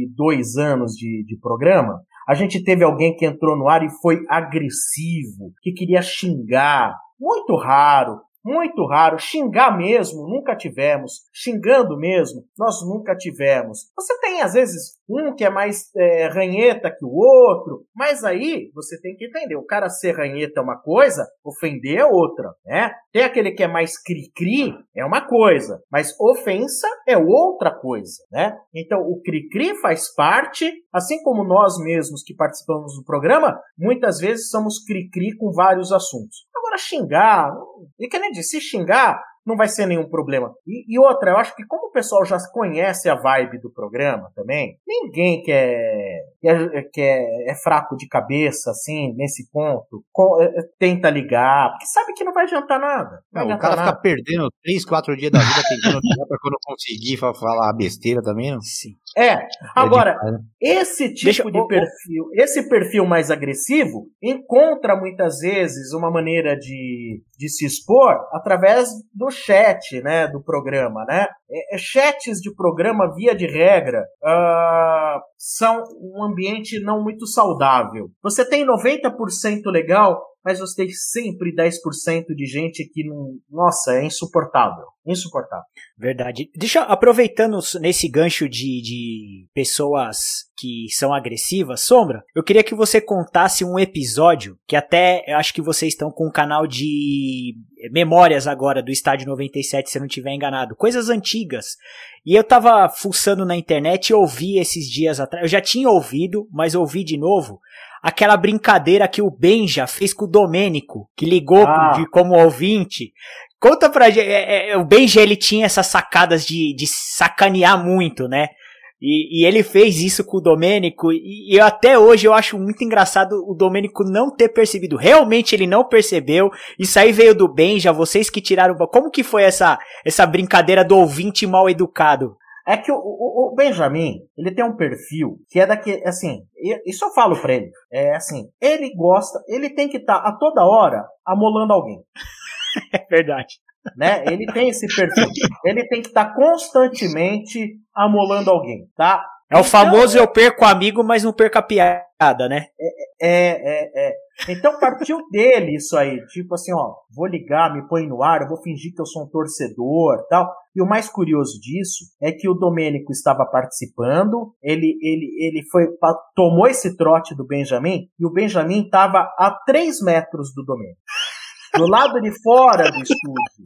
22 anos de, de programa, a gente teve alguém que entrou no ar e foi agressivo, que queria xingar. Muito raro. Muito raro. Xingar mesmo, nunca tivemos. Xingando mesmo, nós nunca tivemos. Você tem, às vezes, um que é mais é, ranheta que o outro, mas aí você tem que entender: o cara ser ranheta é uma coisa, ofender é outra, né? Tem aquele que é mais cri-cri, é uma coisa, mas ofensa é outra coisa, né? Então, o cri-cri faz parte, assim como nós mesmos que participamos do programa, muitas vezes somos cri-cri com vários assuntos. Agora, xingar, e que nem disse, se xingar, não vai ser nenhum problema. E, e, outra, eu acho que como o pessoal já conhece a vibe do programa também, ninguém que é, que é, que é, é fraco de cabeça, assim, nesse ponto, com, é, é, tenta ligar, porque sabe que não vai adiantar nada. Não, não o cara nada. fica perdendo 3, 4 dias da vida tentando ligar pra quando conseguir falar besteira também, não? Sim. É, agora, esse tipo Deixa, de perfil, esse perfil mais agressivo, encontra muitas vezes uma maneira de, de se expor através do chat, né, do programa, né? É, é, chats de programa, via de regra, uh, são um ambiente não muito saudável. Você tem 90% legal, mas você tem sempre 10% de gente que não. Nossa, é insuportável. Insuportável. Verdade. Deixa, aproveitando nesse gancho de, de pessoas que são agressivas, Sombra, eu queria que você contasse um episódio que até eu acho que vocês estão com um canal de memórias agora do Estádio 97, se eu não estiver enganado, coisas antigas. E eu tava fuçando na internet e ouvi esses dias atrás, eu já tinha ouvido, mas ouvi de novo, aquela brincadeira que o Benja fez com o Domênico, que ligou ah. de, como ouvinte. Conta pra gente, é, é, o Benja ele tinha essas sacadas de, de sacanear muito, né? E, e, ele fez isso com o Domênico, e, e, até hoje eu acho muito engraçado o Domênico não ter percebido. Realmente ele não percebeu. Isso aí veio do Benja, vocês que tiraram. Como que foi essa, essa brincadeira do ouvinte mal educado? É que o, o, o, Benjamin, ele tem um perfil que é daqui, assim, isso eu falo pra ele. É assim, ele gosta, ele tem que estar tá, a toda hora amolando alguém. é verdade né? Ele tem esse perfil. Ele tem que estar constantemente amolando alguém, tá? É o então, famoso eu perco amigo, mas não perco a piada, né? É, é, é, é. Então partiu dele isso aí. Tipo assim, ó, vou ligar, me põe no ar, eu vou fingir que eu sou um torcedor tal. E o mais curioso disso é que o Domênico estava participando, ele, ele, ele foi, tomou esse trote do Benjamin, e o Benjamin estava a 3 metros do Domênico. Do lado de fora do estúdio.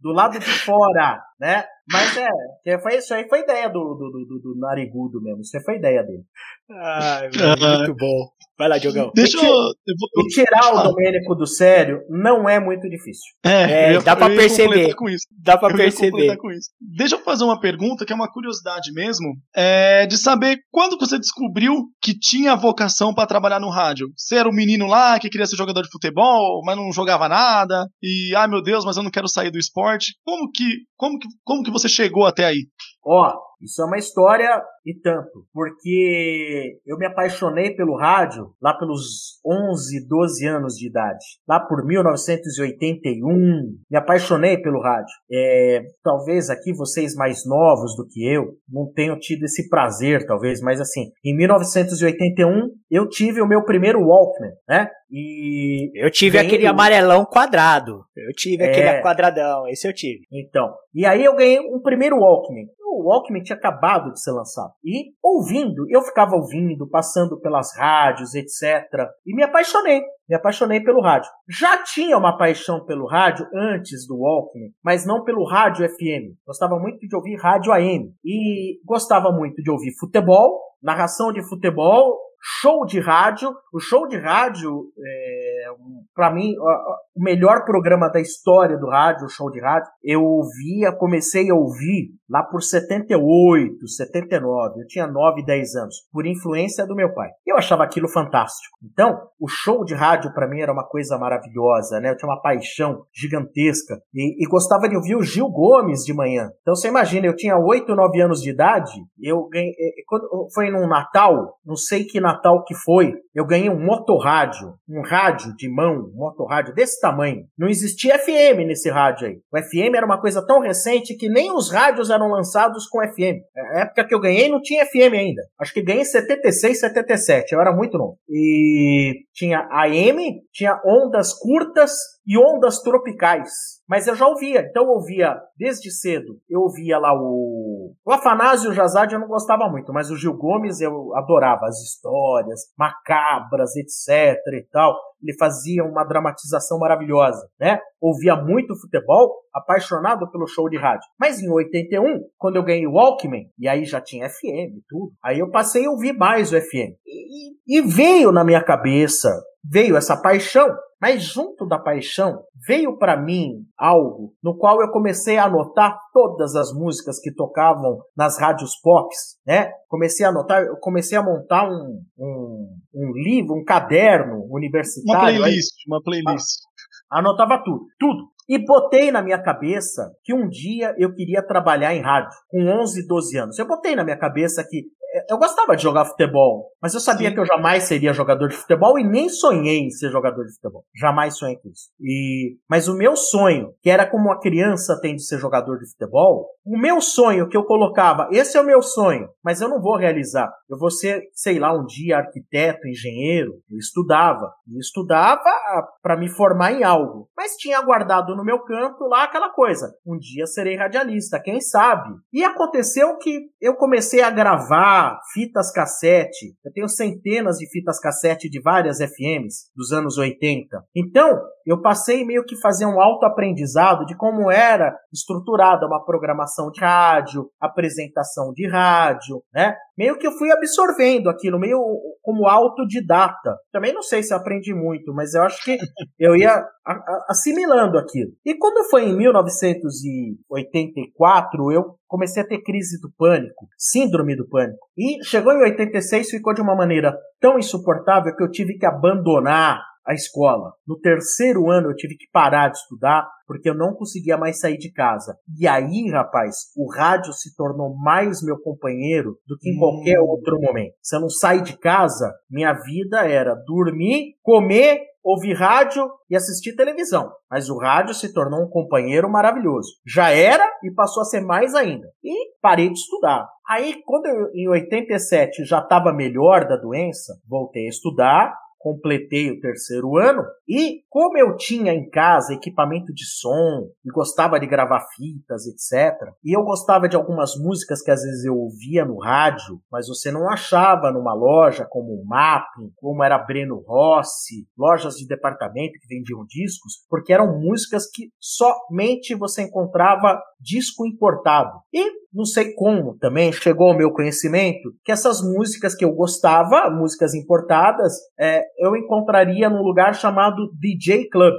do lado de fora, né? Mas é, foi, isso aí foi ideia do, do, do, do Narigudo mesmo. Isso aí foi ideia dele. Ai, muito bom. Vai lá, Diogão. Deixa eu. E tirar o Domênico do sério não é muito difícil. É, é dá pra perceber. Com isso. Dá pra eu perceber. Com isso. Deixa eu fazer uma pergunta que é uma curiosidade mesmo. É de saber quando você descobriu que tinha vocação para trabalhar no rádio. Você era um menino lá que queria ser jogador de futebol, mas não jogava nada. E, ai meu Deus, mas eu não quero sair do esporte. Como que, como que, como que você chegou até aí? Ó, isso é uma história e tanto, porque eu me apaixonei pelo rádio lá pelos 11, 12 anos de idade. Lá por 1981, me apaixonei pelo rádio. É, talvez aqui vocês mais novos do que eu não tenham tido esse prazer, talvez, mas assim, em 1981 eu tive o meu primeiro Walkman, né? E eu tive aquele amarelão quadrado. Eu tive é... aquele quadradão, esse eu tive. Então, e aí eu ganhei um primeiro Walkman o Walkman tinha acabado de ser lançado. E ouvindo, eu ficava ouvindo, passando pelas rádios, etc. E me apaixonei. Me apaixonei pelo rádio. Já tinha uma paixão pelo rádio antes do Walkman, mas não pelo rádio FM. Gostava muito de ouvir rádio AM. E gostava muito de ouvir futebol, narração de futebol, show de rádio. O show de rádio, é, para mim, o melhor programa da história do rádio, o show de rádio. Eu ouvia, comecei a ouvir lá por 78, 79. Eu tinha 9, 10 anos, por influência do meu pai. Eu achava aquilo fantástico. Então, o show de rádio para mim era uma coisa maravilhosa, né? Eu tinha uma paixão gigantesca e, e gostava de ouvir o Gil Gomes de manhã. Então, você imagina, eu tinha 8, 9 anos de idade, eu ganhei, quando foi num Natal, não sei que Natal que foi, eu ganhei um motorrádio, um rádio de mão, um motorrádio desse tamanho. Não existia FM nesse rádio aí. O FM era uma coisa tão recente que nem os rádios eram lançados com FM. Na época que eu ganhei não tinha FM ainda. Acho que ganhei em 76, 77. Eu era muito novo. E tinha AM, tinha ondas curtas e ondas tropicais. Mas eu já ouvia, então eu ouvia desde cedo. Eu ouvia lá o. O Afanásio Jazade eu não gostava muito, mas o Gil Gomes eu adorava as histórias macabras, etc e tal. Ele fazia uma dramatização maravilhosa, né? Ouvia muito futebol, apaixonado pelo show de rádio. Mas em 81, quando eu ganhei o Walkman, e aí já tinha FM e tudo, aí eu passei a ouvir mais o FM. E, e veio na minha cabeça, veio essa paixão mas junto da paixão veio para mim algo no qual eu comecei a anotar todas as músicas que tocavam nas rádios pop, né? Comecei a anotar, eu comecei a montar um, um, um livro, um caderno universitário. Uma playlist, uma playlist. Anotava tudo, tudo. E botei na minha cabeça que um dia eu queria trabalhar em rádio, com 11, 12 anos. Eu botei na minha cabeça que eu gostava de jogar futebol, mas eu sabia Sim. que eu jamais seria jogador de futebol e nem sonhei em ser jogador de futebol. Jamais sonhei com isso. E, mas o meu sonho, que era como uma criança tem de ser jogador de futebol, o meu sonho que eu colocava, esse é o meu sonho, mas eu não vou realizar. Eu vou ser, sei lá, um dia arquiteto, engenheiro. Eu estudava. E estudava para me formar em algo. Mas tinha guardado no meu canto lá aquela coisa. Um dia serei radialista, quem sabe? E aconteceu que eu comecei a gravar fitas cassete. Eu tenho centenas de fitas cassete de várias FMs dos anos 80. Então, eu passei meio que fazer um autoaprendizado de como era estruturada uma programação de rádio, apresentação de rádio, né? Meio que eu fui absorvendo aquilo, meio como autodidata. Também não sei se aprendi muito, mas eu acho que eu ia assimilando aquilo. E quando foi em 1984, eu comecei a ter crise do pânico, síndrome do pânico. E chegou em 86, ficou de uma maneira tão insuportável que eu tive que abandonar a escola. No terceiro ano eu tive que parar de estudar porque eu não conseguia mais sair de casa. E aí, rapaz, o rádio se tornou mais meu companheiro do que em hum. qualquer outro momento. Se eu não sair de casa, minha vida era dormir, comer, ouvir rádio e assistir televisão. Mas o rádio se tornou um companheiro maravilhoso. Já era e passou a ser mais ainda. E parei de estudar. Aí, quando eu, em 87 já estava melhor da doença, voltei a estudar completei o terceiro ano e como eu tinha em casa equipamento de som e gostava de gravar fitas, etc. E eu gostava de algumas músicas que às vezes eu ouvia no rádio, mas você não achava numa loja como o Mapping, como era Breno Rossi, lojas de departamento que vendiam discos, porque eram músicas que somente você encontrava disco importado. E não sei como também chegou ao meu conhecimento que essas músicas que eu gostava, músicas importadas, é, eu encontraria num lugar chamado DJ Club.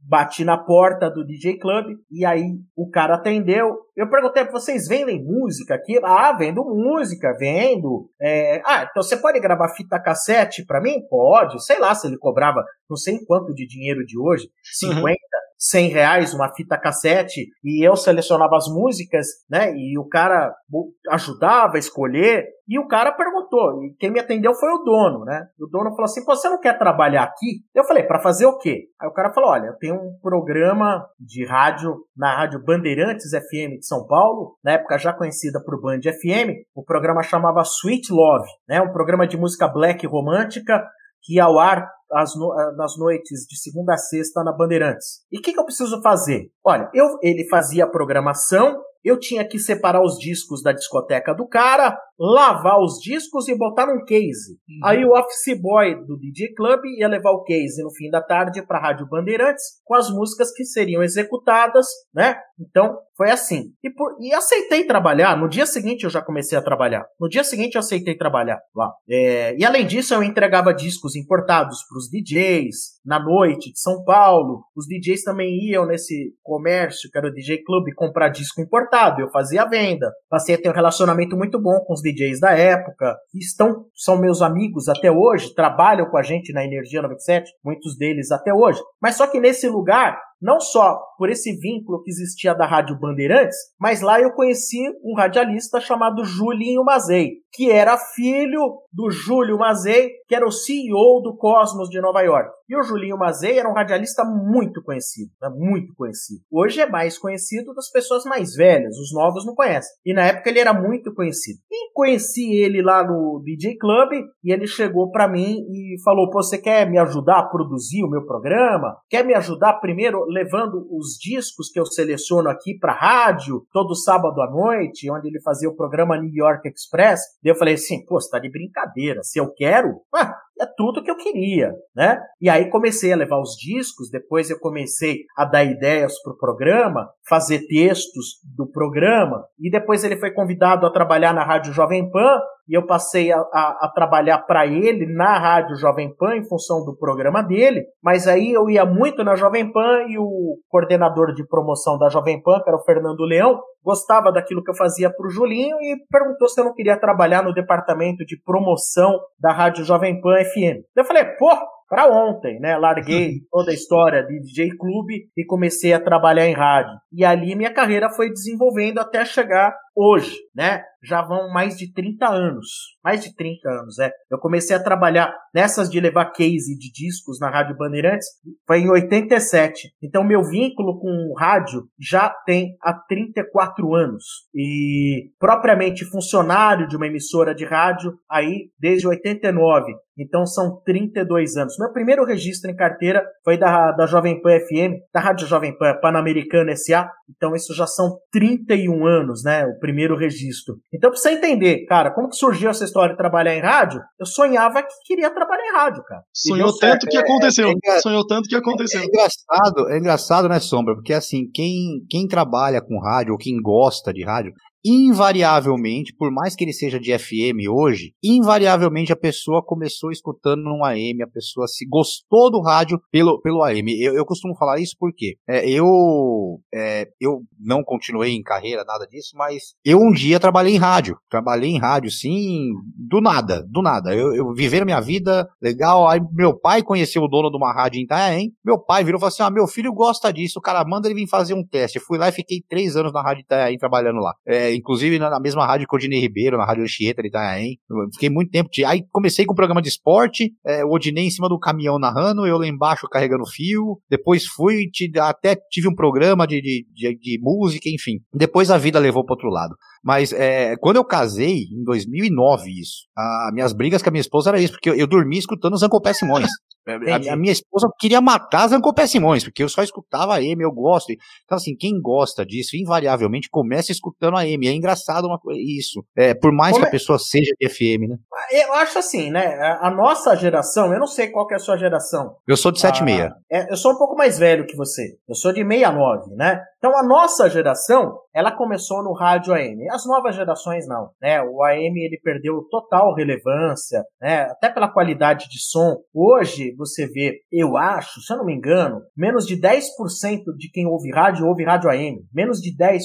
Bati na porta do DJ Club e aí o cara atendeu. Eu perguntei para vocês vendem música aqui? Ah, vendo música, vendo. É, ah, então você pode gravar fita cassete para mim? Pode. Sei lá se ele cobrava não sei quanto de dinheiro de hoje, 50, uhum. 100 reais uma fita cassete e eu selecionava as músicas, né? E o cara ajudava a escolher. E o cara perguntou, e quem me atendeu foi o dono, né? O dono falou assim: você não quer trabalhar aqui? Eu falei: para fazer o quê? Aí o cara falou: olha, eu tenho um programa de rádio na rádio Bandeirantes FM de São Paulo, na época já conhecida por Band FM. O programa chamava Sweet Love, né? Um programa de música black romântica que ia ao ar no, nas noites de segunda a sexta na Bandeirantes. E o que, que eu preciso fazer? Olha, eu, ele fazia a programação, eu tinha que separar os discos da discoteca do cara, lavar os discos e botar num case. Uhum. Aí o office boy do DJ Club ia levar o case no fim da tarde para a Rádio Bandeirantes com as músicas que seriam executadas, né? Então foi assim. E, por, e aceitei trabalhar. No dia seguinte eu já comecei a trabalhar. No dia seguinte eu aceitei trabalhar lá. É, e além disso eu entregava discos importados para os DJs na noite de São Paulo. Os DJs também iam nesse comércio que era o DJ Club comprar disco importado. Eu fazia a venda. Passei a ter um relacionamento muito bom com os DJs da época, estão, são meus amigos até hoje, trabalham com a gente na Energia 97, muitos deles até hoje. Mas só que nesse lugar não só por esse vínculo que existia da Rádio Bandeirantes, mas lá eu conheci um radialista chamado Julinho Mazei, que era filho do Júlio Mazei, que era o CEO do Cosmos de Nova York. E o Julinho Mazei era um radialista muito conhecido, né? muito conhecido. Hoje é mais conhecido das pessoas mais velhas, os novos não conhecem. E na época ele era muito conhecido. E conheci ele lá no DJ Club e ele chegou para mim e falou: Pô, você quer me ajudar a produzir o meu programa? Quer me ajudar primeiro levando os discos que eu seleciono aqui para rádio todo sábado à noite, onde ele fazia o programa New York Express? Daí eu falei assim: Pô, você tá de brincadeira. Se eu quero, ah, é tudo que eu queria, né? E aí comecei a levar os discos, depois eu comecei a dar ideias para o programa, fazer textos do programa, e depois ele foi convidado a trabalhar na Rádio Jovem Pan, e eu passei a, a, a trabalhar para ele na Rádio Jovem Pan em função do programa dele, mas aí eu ia muito na Jovem Pan e o coordenador de promoção da Jovem Pan, que era o Fernando Leão, gostava daquilo que eu fazia para o Julinho e perguntou se eu não queria trabalhar no departamento de promoção da Rádio Jovem Pan FM. Eu falei, pô, para ontem, né? Larguei toda a história de DJ Clube e comecei a trabalhar em rádio. E ali minha carreira foi desenvolvendo até chegar hoje, né? Já vão mais de 30 anos. mais de 30 anos, é. Eu comecei a trabalhar nessas de levar case de discos na Rádio Bandeirantes, foi em 87. Então meu vínculo com o rádio já tem há 34 anos. E propriamente funcionário de uma emissora de rádio aí desde 89. Então são 32 anos. Meu primeiro registro em carteira foi da, da Jovem Pan FM, da Rádio Jovem Pan, Pan-Americana SA. Então isso já são 31 anos, né? O primeiro registro. Então pra você entender, cara, como que surgiu essa história de trabalhar em rádio? Eu sonhava que queria trabalhar em rádio, cara. Sonhou tanto que aconteceu. É, é, Sonhou tanto que aconteceu. É, engraçado, é engraçado, né, Sombra? Porque assim, quem, quem trabalha com rádio ou quem gosta de rádio, invariavelmente, por mais que ele seja de FM hoje, invariavelmente a pessoa começou escutando no AM, a pessoa se gostou do rádio pelo, pelo AM. Eu, eu costumo falar isso porque é, eu, é, eu não continuei em carreira, nada disso, mas eu um dia trabalhei em rádio. Trabalhei em rádio, sim, do nada, do nada. Eu, eu viver minha vida legal. Aí meu pai conheceu o dono de uma rádio em Itanhaém. Meu pai virou e falou assim: Ah, meu filho gosta disso, o cara manda ele vir fazer um teste. Eu fui lá e fiquei três anos na rádio Itanhaém trabalhando lá. É, inclusive na, mesma rádio que o Odinei Ribeiro, na Rádio Anchieta de Itanhaém. Fiquei muito tempo. De, aí comecei com o programa de esporte, é, o Odinei em cima do caminhão narrando, eu lá embaixo carregando fio. Depois fui, até tive um programa de, de, de, de música, enfim. Depois a vida levou para outro lado. Mas é, quando eu casei, em 2009, isso, a, minhas brigas com a minha esposa era isso, porque eu, eu dormia escutando os Ancopé Simões. A, a, minha esposa queria matar Zancopé Simões, porque eu só escutava a Amy, eu gosto. Então, assim, quem gosta disso, invariavelmente, começa escutando a Amy. É engraçado uma, isso. É, por mais Como que a pessoa seja de FM, né? Eu acho assim, né? A nossa geração, eu não sei qual é a sua geração. Eu sou de 76. Ah, é, eu sou um pouco mais velho que você. Eu sou de 69, né? Então, a nossa geração, ela começou no rádio AM. As novas gerações não, né? O AM ele perdeu total relevância, né? Até pela qualidade de som. Hoje você vê, eu acho, se eu não me engano, menos de 10% de quem ouve rádio ouve rádio AM, menos de 10%,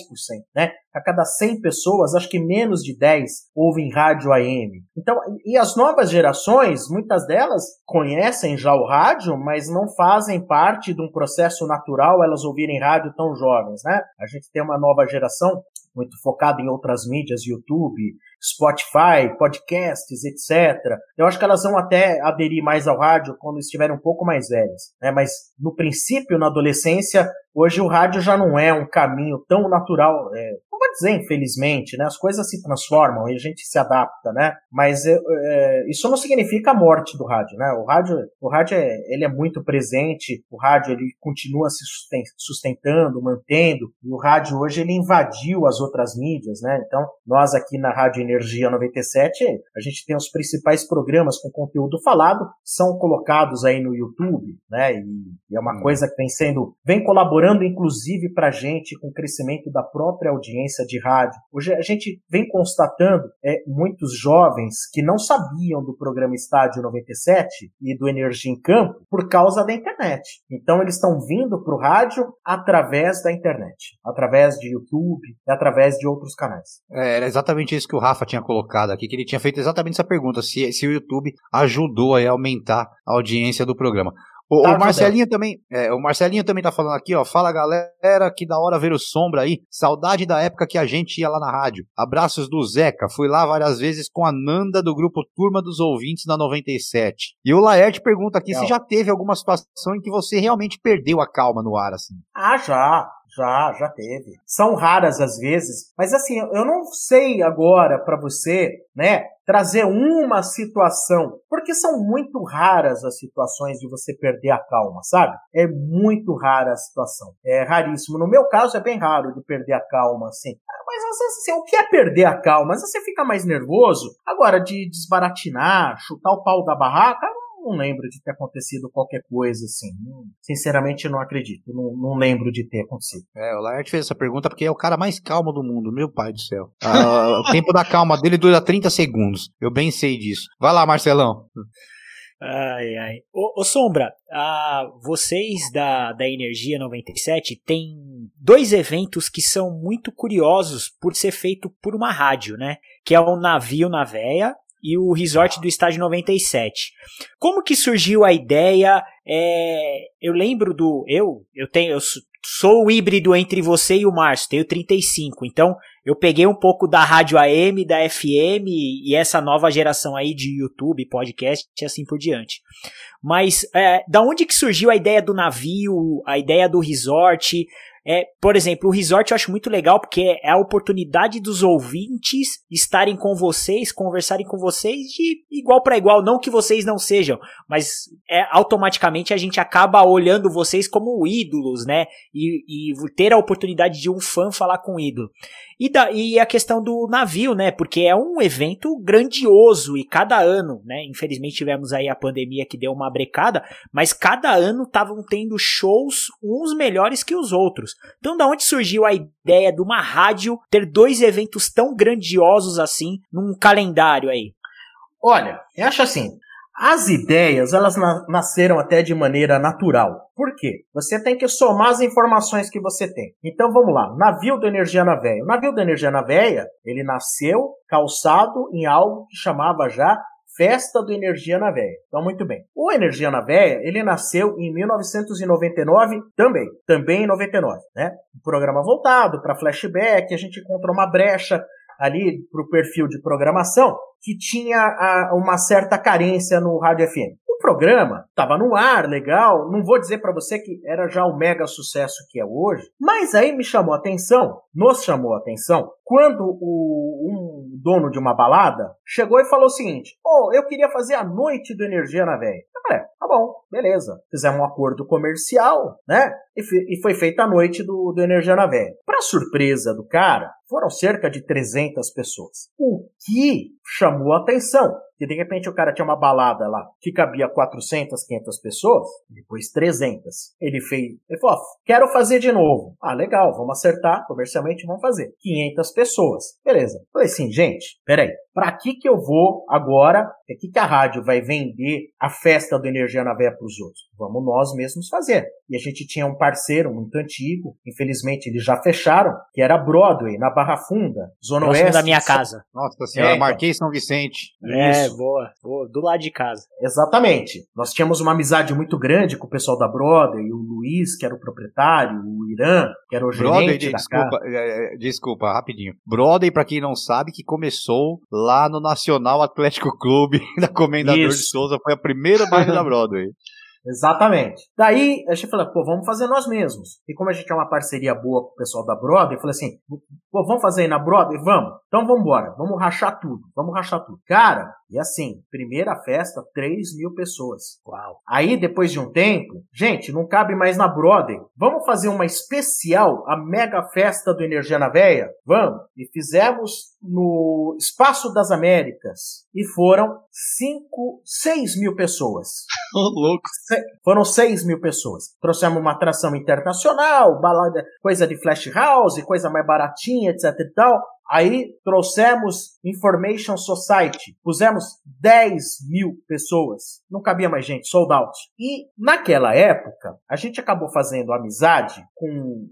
né? A cada 100 pessoas, acho que menos de 10 ouvem rádio AM. Então, e as novas gerações, muitas delas conhecem já o rádio, mas não fazem parte de um processo natural elas ouvirem rádio tão jovens, né? A gente tem uma nova geração muito focada em outras mídias, YouTube, Spotify, podcasts, etc. Eu acho que elas vão até aderir mais ao rádio quando estiverem um pouco mais velhas. Né? Mas no princípio, na adolescência, hoje o rádio já não é um caminho tão natural. É, vou dizer infelizmente, né? As coisas se transformam e a gente se adapta, né? Mas é, isso não significa a morte do rádio, né? O rádio, o rádio é, ele é muito presente. O rádio ele continua se sustentando, mantendo. E o rádio hoje ele invadiu as outras mídias, né? Então nós aqui na Rádio Energia 97 a gente tem os principais programas com conteúdo falado são colocados aí no YouTube, né? E, e é uma hum. coisa que vem sendo vem colaborando inclusive para gente com o crescimento da própria audiência audiência de rádio. Hoje a gente vem constatando é, muitos jovens que não sabiam do programa Estádio 97 e do Energia em Campo por causa da internet. Então eles estão vindo para o rádio através da internet, através de YouTube através de outros canais. É, era exatamente isso que o Rafa tinha colocado aqui, que ele tinha feito exatamente essa pergunta, se, se o YouTube ajudou a aumentar a audiência do programa. O, tá o Marcelinho também, é, o Marcelinho também tá falando aqui, ó. Fala galera, que da hora ver o Sombra aí. Saudade da época que a gente ia lá na rádio. Abraços do Zeca. Fui lá várias vezes com a Nanda do grupo Turma dos Ouvintes na 97. E o Laerte pergunta aqui Legal. se já teve alguma situação em que você realmente perdeu a calma no ar, assim. Ah, já. Já, já teve. São raras às vezes, mas assim, eu não sei agora para você, né, trazer uma situação, porque são muito raras as situações de você perder a calma, sabe? É muito rara a situação. É raríssimo. No meu caso é bem raro de perder a calma assim. Mas assim, o que é perder a calma? Você fica mais nervoso. Agora de desbaratinar, chutar o pau da barraca, não lembro de ter acontecido qualquer coisa assim. Sinceramente, não acredito. Não, não lembro de ter acontecido. É, o Laerte fez essa pergunta porque é o cara mais calmo do mundo, meu pai do céu. Ah, o tempo da calma dele dura 30 segundos. Eu bem sei disso. Vai lá, Marcelão. Ai, ai. Ô, ô Sombra, ah, vocês da, da Energia 97 têm dois eventos que são muito curiosos por ser feito por uma rádio, né? Que é o Navio na Véia e o resort do estádio 97. Como que surgiu a ideia? É, eu lembro do eu eu tenho eu sou o híbrido entre você e o Márcio, tenho 35, então eu peguei um pouco da rádio AM, da FM e essa nova geração aí de YouTube, podcast e assim por diante. Mas é, da onde que surgiu a ideia do navio, a ideia do resort? É, por exemplo, o resort eu acho muito legal porque é a oportunidade dos ouvintes estarem com vocês, conversarem com vocês de igual para igual, não que vocês não sejam, mas é automaticamente a gente acaba olhando vocês como ídolos, né? E, e ter a oportunidade de um fã falar com o ídolo. E, da, e a questão do navio, né? Porque é um evento grandioso e cada ano, né? Infelizmente tivemos aí a pandemia que deu uma brecada, mas cada ano estavam tendo shows uns melhores que os outros. Então, da onde surgiu a ideia de uma rádio ter dois eventos tão grandiosos assim num calendário aí? Olha, eu acho assim, as ideias, elas na nasceram até de maneira natural. Por quê? Você tem que somar as informações que você tem. Então vamos lá. Navio da Energia na Véia. O navio da Energia na Véia, ele nasceu calçado em algo que chamava já Festa do Energia na Véia. Então, muito bem. O Energia na Véia, ele nasceu em 1999 também. Também em 99, né? Um programa voltado para flashback, a gente encontrou uma brecha ali para o perfil de programação que tinha a, uma certa carência no rádio FM. O programa estava no ar, legal. Não vou dizer para você que era já o mega sucesso que é hoje, mas aí me chamou a atenção, nos chamou a atenção, quando o, um dono de uma balada chegou e falou o seguinte: Oh, eu queria fazer a noite do Energia na Véia. Eu falei, tá bom, beleza. Fizemos um acordo comercial, né? E, e foi feita a noite do, do Energia na Véia. Para surpresa do cara, foram cerca de 300 pessoas. O que chamou a atenção que de repente o cara tinha uma balada lá que cabia 400, 500 pessoas, depois 300. Ele fez, ele falou, quero fazer de novo. Ah, legal, vamos acertar, comercialmente vamos fazer. 500 pessoas. Beleza. Falei assim, gente, peraí, para que que eu vou agora, para que que a rádio vai vender a festa do Energia na Veia para os outros? Vamos nós mesmos fazer. E a gente tinha um parceiro muito antigo, infelizmente eles já fecharam, que era Broadway, na Barra Funda, Zona Próximo Oeste. da minha casa. Nossa senhora, É, então. Marquei São Vicente. É, Isso. boa, boa, do lado de casa. Exatamente. Nós tínhamos uma amizade muito grande com o pessoal da Broadway, o Luiz, que era o proprietário, o Irã, que era o Brother, gerente da casa. desculpa, é, é, desculpa, rapidinho. Brother, pra quem não sabe, que começou lá no Nacional Atlético Clube da Comendador de Isso. Souza, foi a primeira baile da Broadway. Exatamente. Daí a gente falou, pô, vamos fazer nós mesmos. E como a gente é uma parceria boa com o pessoal da Broadway, eu falei assim, pô, vamos fazer aí na Broadway? Vamos. Então vamos embora. Vamos rachar tudo. Vamos rachar tudo. Cara, e assim, primeira festa, 3 mil pessoas. Uau. Aí, depois de um tempo, gente, não cabe mais na Broadway. Vamos fazer uma especial, a mega festa do Energia na Veia? Vamos. E fizemos no Espaço das Américas. E foram 5, 6 mil pessoas. Ô, louco. Se- Foram 6 mil pessoas. Trouxemos uma atração internacional, balada, coisa de flash house, coisa mais baratinha, etc e tal. Aí trouxemos Information Society. Pusemos 10 mil pessoas. Não cabia mais gente, sold out. E naquela época, a gente acabou fazendo amizade com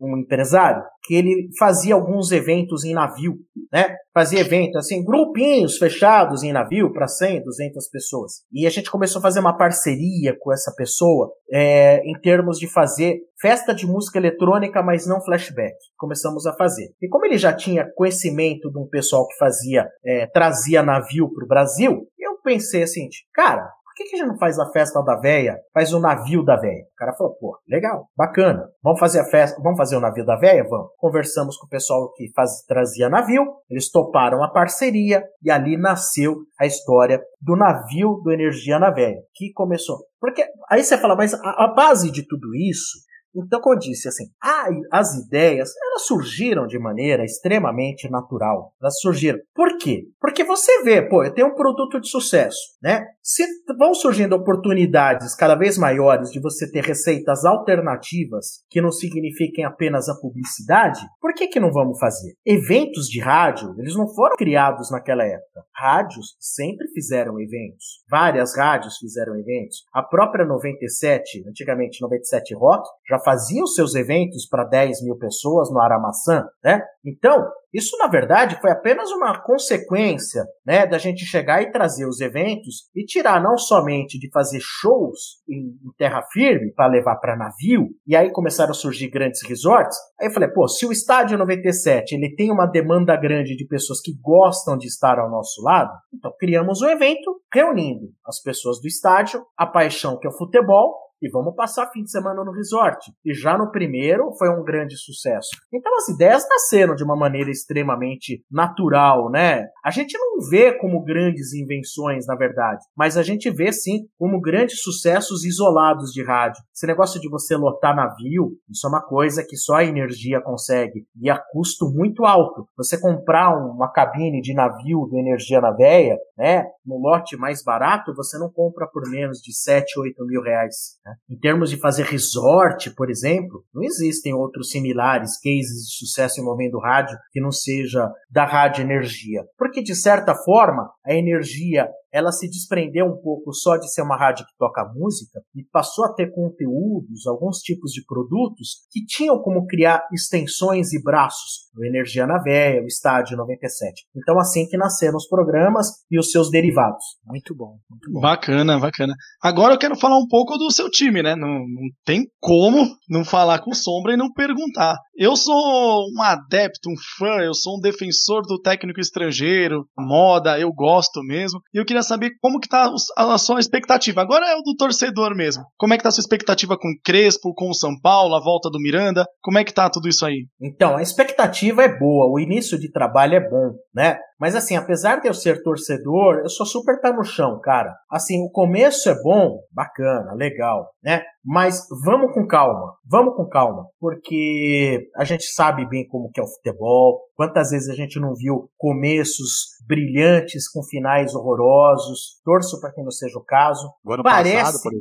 um- empresário que ele fazia alguns eventos em navio, né? Fazia eventos assim, grupinhos fechados em navio para 100, 200 pessoas. E a gente começou a fazer uma parceria com essa pessoa é, em termos de fazer festa de música eletrônica, mas não flashback. Começamos a fazer. E como ele já tinha conhecimento de um pessoal que fazia, é, trazia navio para o Brasil, eu pensei assim, cara, que, que a gente não faz a festa da véia? Faz o navio da véia. O cara falou, pô, legal, bacana. Vamos fazer a festa, vamos fazer o navio da véia? Vamos. Conversamos com o pessoal que faz, trazia navio, eles toparam a parceria e ali nasceu a história do navio do Energia na Véia, que começou. Porque aí você fala, mas a, a base de tudo isso então, como eu disse, assim, ah, as ideias, elas surgiram de maneira extremamente natural. Elas surgiram. Por quê? Porque você vê, pô, eu tenho um produto de sucesso, né? Se vão surgindo oportunidades cada vez maiores de você ter receitas alternativas que não signifiquem apenas a publicidade, por que que não vamos fazer? Eventos de rádio, eles não foram criados naquela época. Rádios sempre fizeram eventos. Várias rádios fizeram eventos. A própria 97, antigamente 97 Rock, já fazia os seus eventos para 10 mil pessoas no Aramaçã, né? Então, Isso, na verdade, foi apenas uma consequência né, da gente chegar e trazer os eventos e tirar não somente de fazer shows em, em terra firme para levar para navio, e aí começaram a surgir grandes resorts. Aí eu falei, pô, se o estádio 97 ele tem uma demanda grande de pessoas que gostam de estar ao nosso lado, então criamos um evento reunindo as pessoas do estádio, a paixão que é o futebol e vamos passar fim de semana no resort. E já no primeiro foi um grande sucesso. Então as ideias nasceram de uma maneira extremamente natural, né? A gente não vê como grandes invenções, na verdade, mas a gente vê sim como grandes sucessos isolados de rádio. Esse negócio de você lotar navio, isso é uma coisa que só a energia consegue e a custo muito alto. Você comprar uma cabine de navio do Energia na Veia, né, no lote mais barato, você não compra por menos de 7, 8 mil reais. Em termos de fazer resort, por exemplo, não existem outros similares, cases de sucesso envolvendo rádio que não seja da rádio energia. Porque, de certa forma, a energia ela se desprendeu um pouco só de ser uma rádio que toca música e passou a ter conteúdos, alguns tipos de produtos que tinham como criar extensões e braços no Energia na Véia, o Estádio 97. Então assim que nasceram os programas e os seus derivados. Muito bom, muito bom. Bacana, bacana. Agora eu quero falar um pouco do seu time, né? Não, não tem como não falar com Sombra e não perguntar. Eu sou um adepto, um fã, eu sou um defensor do técnico estrangeiro, moda, eu gosto mesmo. E eu queria saber como que tá a sua expectativa. Agora é o do torcedor mesmo. Como é que tá a sua expectativa com o Crespo, com o São Paulo, a volta do Miranda? Como é que tá tudo isso aí? Então, a expectativa é boa, o início de trabalho é bom, né? Mas assim, apesar de eu ser torcedor, eu sou super pé no chão, cara. Assim, o começo é bom, bacana, legal, né? Mas vamos com calma, vamos com calma, porque a gente sabe bem como que é o futebol, quantas vezes a gente não viu começos brilhantes com finais horrorosos. Torço para que não seja o caso. O ano Parece... passado, por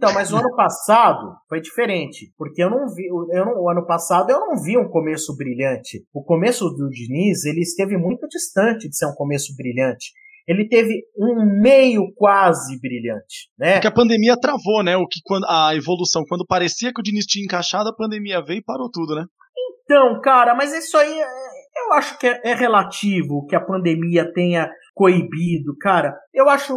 Então, mas o ano passado foi diferente, porque eu não vi, eu não, o ano passado eu não vi um começo brilhante. O começo do Diniz, ele esteve muito distante de ser um começo brilhante. Ele teve um meio quase brilhante, né? Porque a pandemia travou, né? O que quando a evolução, quando parecia que o Diniz tinha encaixado, a pandemia veio e parou tudo, né? Então, cara, mas isso aí é, eu acho que é, é relativo que a pandemia tenha coibido, cara. Eu acho.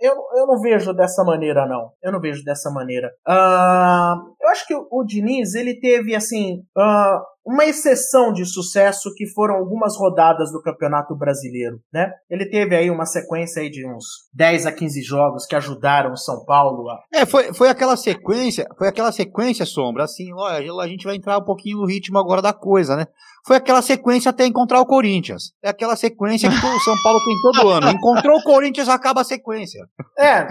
Eu, eu não vejo dessa maneira, não. Eu não vejo dessa maneira. Uh, eu acho que o, o Diniz, ele teve, assim. Uh, uma exceção de sucesso que foram algumas rodadas do Campeonato Brasileiro, né? Ele teve aí uma sequência aí de uns 10 a 15 jogos que ajudaram o São Paulo a... É, foi, foi aquela sequência, foi aquela sequência, Sombra, assim, olha, a gente vai entrar um pouquinho no ritmo agora da coisa, né? Foi aquela sequência até encontrar o Corinthians. É aquela sequência que o São Paulo tem todo ano. Encontrou o Corinthians, acaba a sequência. É,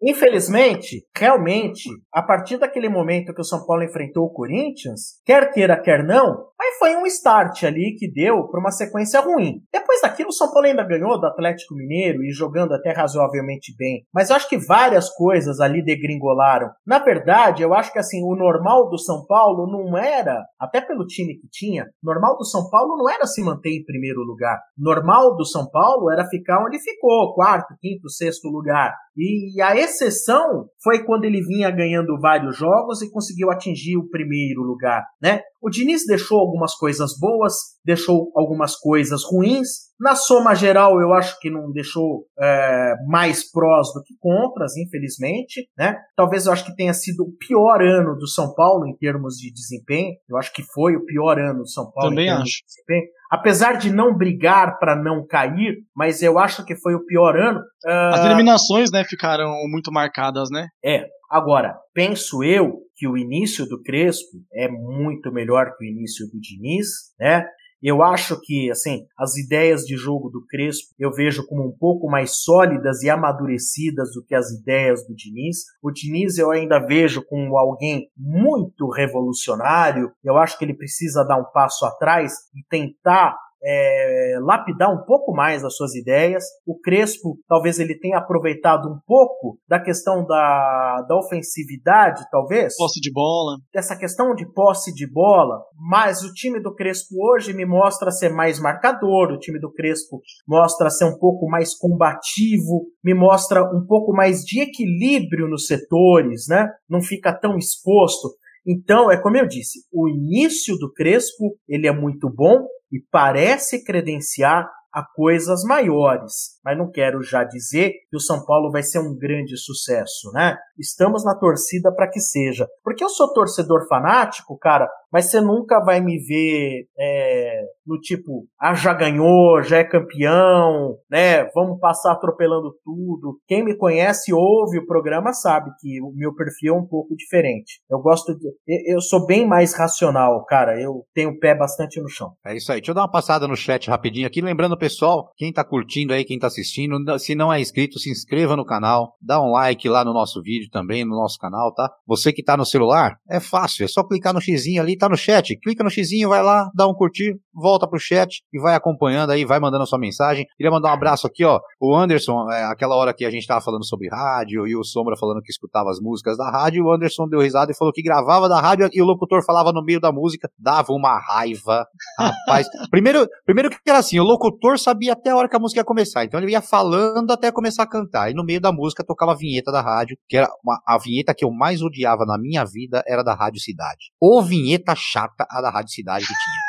Infelizmente, realmente, a partir daquele momento que o São Paulo enfrentou o Corinthians, quer queira, quer não, aí foi um start ali que deu para uma sequência ruim. Depois daquilo, o São Paulo ainda ganhou do Atlético Mineiro e jogando até razoavelmente bem. Mas eu acho que várias coisas ali degringolaram. Na verdade, eu acho que assim, o normal do São Paulo não era, até pelo time que tinha, normal do São Paulo não era se manter em primeiro lugar. Normal do São Paulo era ficar onde ficou, quarto, quinto, sexto lugar. E a exceção foi quando ele vinha ganhando vários jogos e conseguiu atingir o primeiro lugar, né? O Diniz deixou algumas coisas boas, deixou algumas coisas ruins. Na soma geral, eu acho que não deixou é, mais prós do que contras, infelizmente. Né? Talvez eu acho que tenha sido o pior ano do São Paulo em termos de desempenho. Eu acho que foi o pior ano do São Paulo Também em termos acho. de desempenho. Apesar de não brigar para não cair, mas eu acho que foi o pior ano. Uh... As eliminações, né, ficaram muito marcadas, né? É. Agora, penso eu que o início do Crespo é muito melhor que o início do Diniz, né? Eu acho que, assim, as ideias de jogo do Crespo eu vejo como um pouco mais sólidas e amadurecidas do que as ideias do Diniz. O Diniz eu ainda vejo como alguém muito revolucionário. Eu acho que ele precisa dar um passo atrás e tentar é, lapidar um pouco mais as suas ideias. O Crespo, talvez ele tenha aproveitado um pouco da questão da, da ofensividade, talvez. Posse de bola. Dessa questão de posse de bola. Mas o time do Crespo hoje me mostra ser mais marcador. O time do Crespo mostra ser um pouco mais combativo. Me mostra um pouco mais de equilíbrio nos setores, né? Não fica tão exposto. Então, é como eu disse, o início do Crespo, ele é muito bom e parece credenciar a coisas maiores. Mas não quero já dizer que o São Paulo vai ser um grande sucesso, né? Estamos na torcida para que seja. Porque eu sou torcedor fanático, cara, mas você nunca vai me ver é, no tipo, ah, já ganhou, já é campeão, né? Vamos passar atropelando tudo. Quem me conhece ouve o programa sabe que o meu perfil é um pouco diferente. Eu gosto de. Eu sou bem mais racional, cara. Eu tenho o pé bastante no chão. É isso aí. Deixa eu dar uma passada no chat rapidinho aqui. Lembrando, pessoal, quem tá curtindo aí, quem tá assistindo, se não é inscrito, se inscreva no canal, dá um like lá no nosso vídeo também, no nosso canal, tá? Você que tá no celular, é fácil, é só clicar no xizinho ali tá no chat. Clica no xizinho, vai lá, dá um curtir, volta pro chat e vai acompanhando aí, vai mandando a sua mensagem. Queria mandar um abraço aqui, ó. O Anderson, é, aquela hora que a gente tava falando sobre rádio e o Sombra falando que escutava as músicas da rádio, o Anderson deu risada e falou que gravava da rádio e o locutor falava no meio da música, dava uma raiva. Rapaz, primeiro, primeiro que era assim, o locutor sabia até a hora que a música ia começar, então ele ia falando até começar a cantar. E no meio da música tocava a vinheta da rádio, que era uma, a vinheta que eu mais odiava na minha vida era da Rádio Cidade. Ou vinheta chata a da Rádio Cidade que tinha.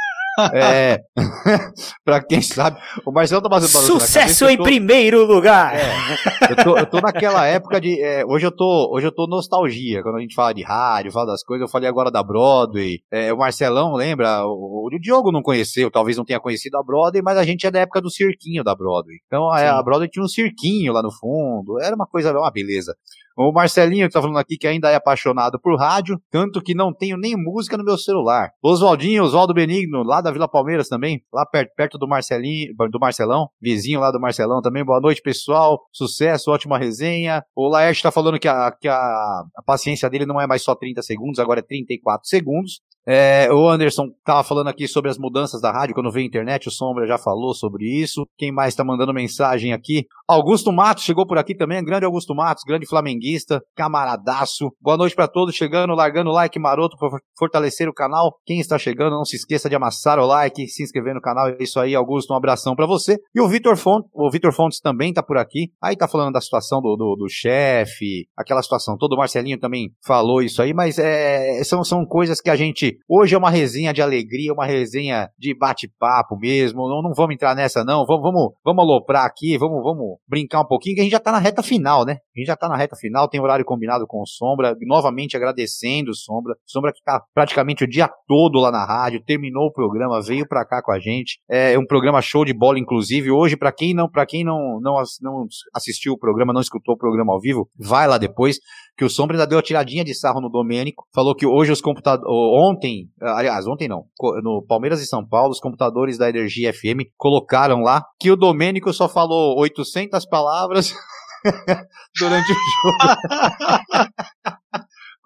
É, pra quem sabe, o Marcelo tá fazendo Sucesso cabeça, em tô, primeiro lugar! É, eu, tô, eu tô naquela época de. É, hoje, eu tô, hoje eu tô nostalgia. Quando a gente fala de rádio, fala das coisas, eu falei agora da Broadway. É, o Marcelão, lembra? O, o Diogo não conheceu, talvez não tenha conhecido a Broadway, mas a gente é da época do cirquinho da Broadway. Então a, a Broadway tinha um cirquinho lá no fundo, era uma coisa, uma beleza. O Marcelinho que tá falando aqui que ainda é apaixonado por rádio, tanto que não tenho nem música no meu celular. Oswaldinho, Oswaldo Benigno, lá da Vila Palmeiras também, lá perto, perto do Marcelinho, do Marcelão, vizinho lá do Marcelão também. Boa noite, pessoal. Sucesso, ótima resenha. O Laerte tá falando que, a, que a, a paciência dele não é mais só 30 segundos, agora é 34 segundos. É, o Anderson estava falando aqui sobre as mudanças da rádio quando veio a internet, o Sombra já falou sobre isso. Quem mais está mandando mensagem aqui? Augusto Matos chegou por aqui também, grande Augusto Matos, grande flamenguista, camaradaço. Boa noite para todos, chegando, largando o like maroto para fortalecer o canal. Quem está chegando, não se esqueça de amassar o like, se inscrever no canal. É isso aí, Augusto, um abração para você. E o Vitor Fontes, o Vitor Fontes também está por aqui. Aí tá falando da situação do, do, do chefe, aquela situação toda. O Marcelinho também falou isso aí, mas é, são, são coisas que a gente Hoje é uma resenha de alegria, uma resenha de bate-papo mesmo. Não, não vamos entrar nessa, não. Vamos, vamos, vamos aloprar aqui, vamos, vamos brincar um pouquinho, que a gente já tá na reta final, né? A gente já tá na reta final, tem horário combinado com o Sombra. Novamente agradecendo o Sombra. Sombra que tá praticamente o dia todo lá na rádio, terminou o programa, veio pra cá com a gente. É um programa show de bola, inclusive. Hoje, para quem não, para quem não, não, não assistiu o programa, não escutou o programa ao vivo, vai lá depois que o Sombra ainda deu a tiradinha de sarro no Domênico, falou que hoje os computadores, ontem, aliás, ontem não, no Palmeiras e São Paulo, os computadores da Energia FM colocaram lá que o Domênico só falou 800 palavras durante o jogo.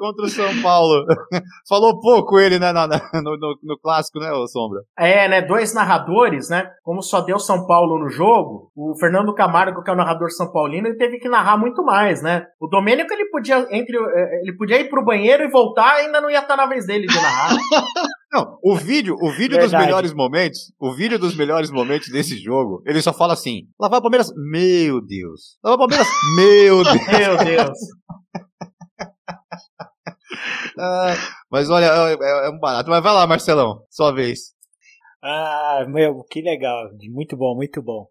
contra o São Paulo. Falou pouco ele, né, no, no, no, clássico, né, o Sombra? É, né, dois narradores, né, como só deu São Paulo no jogo, o Fernando Camargo, que é o narrador São Paulino, ele teve que narrar muito mais, né. O Domênico, ele podia, entre, é, ele podia ir pro banheiro e voltar, ainda não ia estar na vez dele de narrar. Não, o vídeo, o vídeo dos melhores momentos, o vídeo dos melhores momentos desse jogo, ele só fala assim: lá vai o Palmeiras, meu Deus. Lá vai o Palmeiras, meu Deus. meu Deus. mas olha, é, é, é, um barato. Mas vai lá, Marcelão, sua vez. Ah, meu, que legal. Muito bom, muito bom.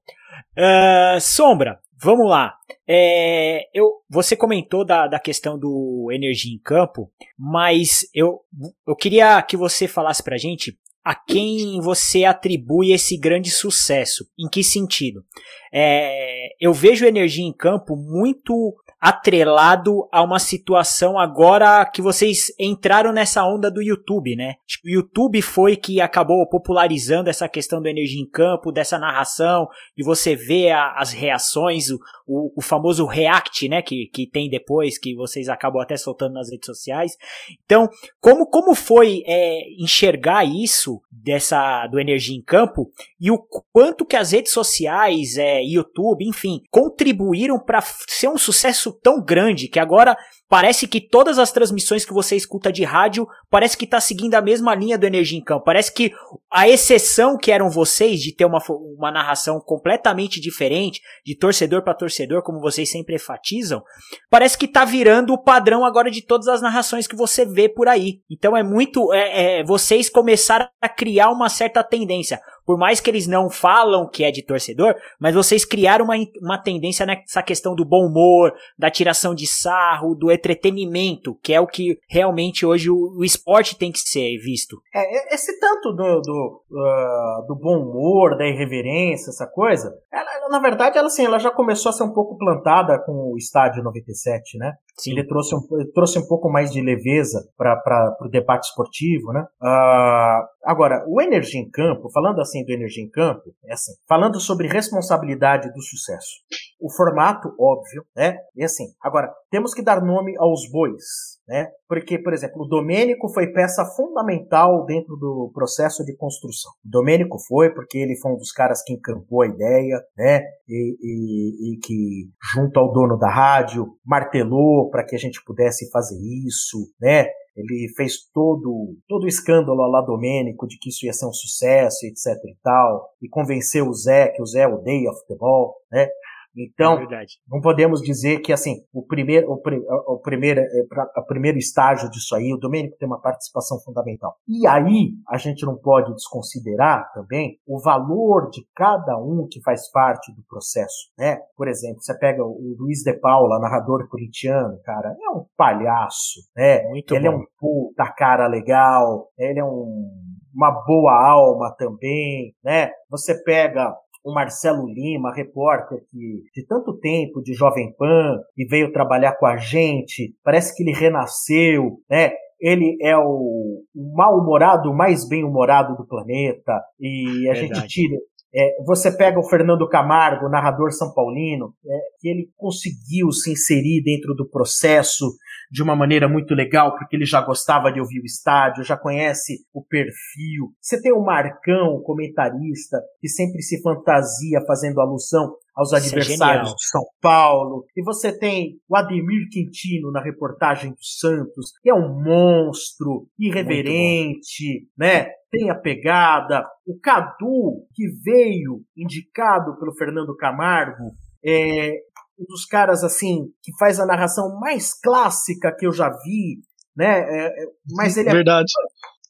Uh, Sombra, vamos lá. É, eu, você comentou da, da questão do energia em campo, mas eu, eu queria que você falasse pra gente a quem você atribui esse grande sucesso. Em que sentido? É, eu vejo energia em campo muito atrelado a uma situação agora que vocês entraram nessa onda do YouTube, né? O YouTube foi que acabou popularizando essa questão do energia em campo, dessa narração, e você vê a, as reações, o, o, o, famoso react, né? Que, que tem depois, que vocês acabam até soltando nas redes sociais. Então, como, como foi é, enxergar isso dessa do energia em campo e o quanto que as redes sociais, é, YouTube, enfim, contribuíram para ser um sucesso tão grande que agora parece que todas as transmissões que você escuta de rádio parece que tá seguindo a mesma linha do Energia em Campo. Parece que a exceção que eram vocês de ter uma, uma narração completamente diferente, de torcedor para torcedor, como vocês sempre enfatizam, parece que tá virando o padrão agora de todas as narrações que você vê por aí. Então é muito. É, é, vocês começaram a criar uma certa tendência por mais que eles não falam que é de torcedor, mas vocês criaram uma, uma tendência nessa questão do bom humor, da tiração de sarro, do entretenimento, que é o que realmente hoje o, o esporte tem que ser visto. É, esse tanto do, do, uh, do bom humor, da irreverência, essa coisa, ela, na verdade, ela, assim, ela já começou a ser um pouco plantada com o estádio 97, né? Sim. Ele trouxe um, trouxe um pouco mais de leveza para o debate esportivo, né? Uh, agora, o Energia em Campo, falando assim do Energia em Campo, é assim, falando sobre responsabilidade do sucesso. O formato, óbvio, né? E assim, agora, temos que dar nome aos bois, né? Porque, por exemplo, o Domênico foi peça fundamental dentro do processo de construção. O Domênico foi porque ele foi um dos caras que encampou a ideia, né? E, e, e que, junto ao dono da rádio, martelou para que a gente pudesse fazer isso, né? Ele fez todo todo o escândalo lá Domênico de que isso ia ser um sucesso, etc e tal, e convenceu o Zé que o Zé odeia futebol, né? Então, é não podemos dizer que assim o primeiro, o, o, primeiro, é, o primeiro estágio disso aí, o Domênico tem uma participação fundamental. E aí a gente não pode desconsiderar também o valor de cada um que faz parte do processo, né? Por exemplo, você pega o Luiz de Paula, narrador corintiano, cara, é um palhaço, né? Muito ele é bom. é um puta cara legal, ele é um uma boa alma também, né? Você pega o Marcelo Lima, repórter que de tanto tempo de Jovem Pan e veio trabalhar com a gente, parece que ele renasceu, né? Ele é o, mal-humorado, mais bem-humorado do planeta e a Verdade. gente tira, é, você pega o Fernando Camargo, narrador são paulino, é, que ele conseguiu se inserir dentro do processo de uma maneira muito legal, porque ele já gostava de ouvir o estádio, já conhece o perfil. Você tem o Marcão, o comentarista, que sempre se fantasia fazendo alusão aos é adversários é de São Paulo. E você tem o Ademir Quintino na reportagem do Santos, que é um monstro, irreverente, né? Tem a pegada. O Cadu, que veio indicado pelo Fernando Camargo, é, um dos caras assim que faz a narração mais clássica que eu já vi, né? É, é mas ele é verdade.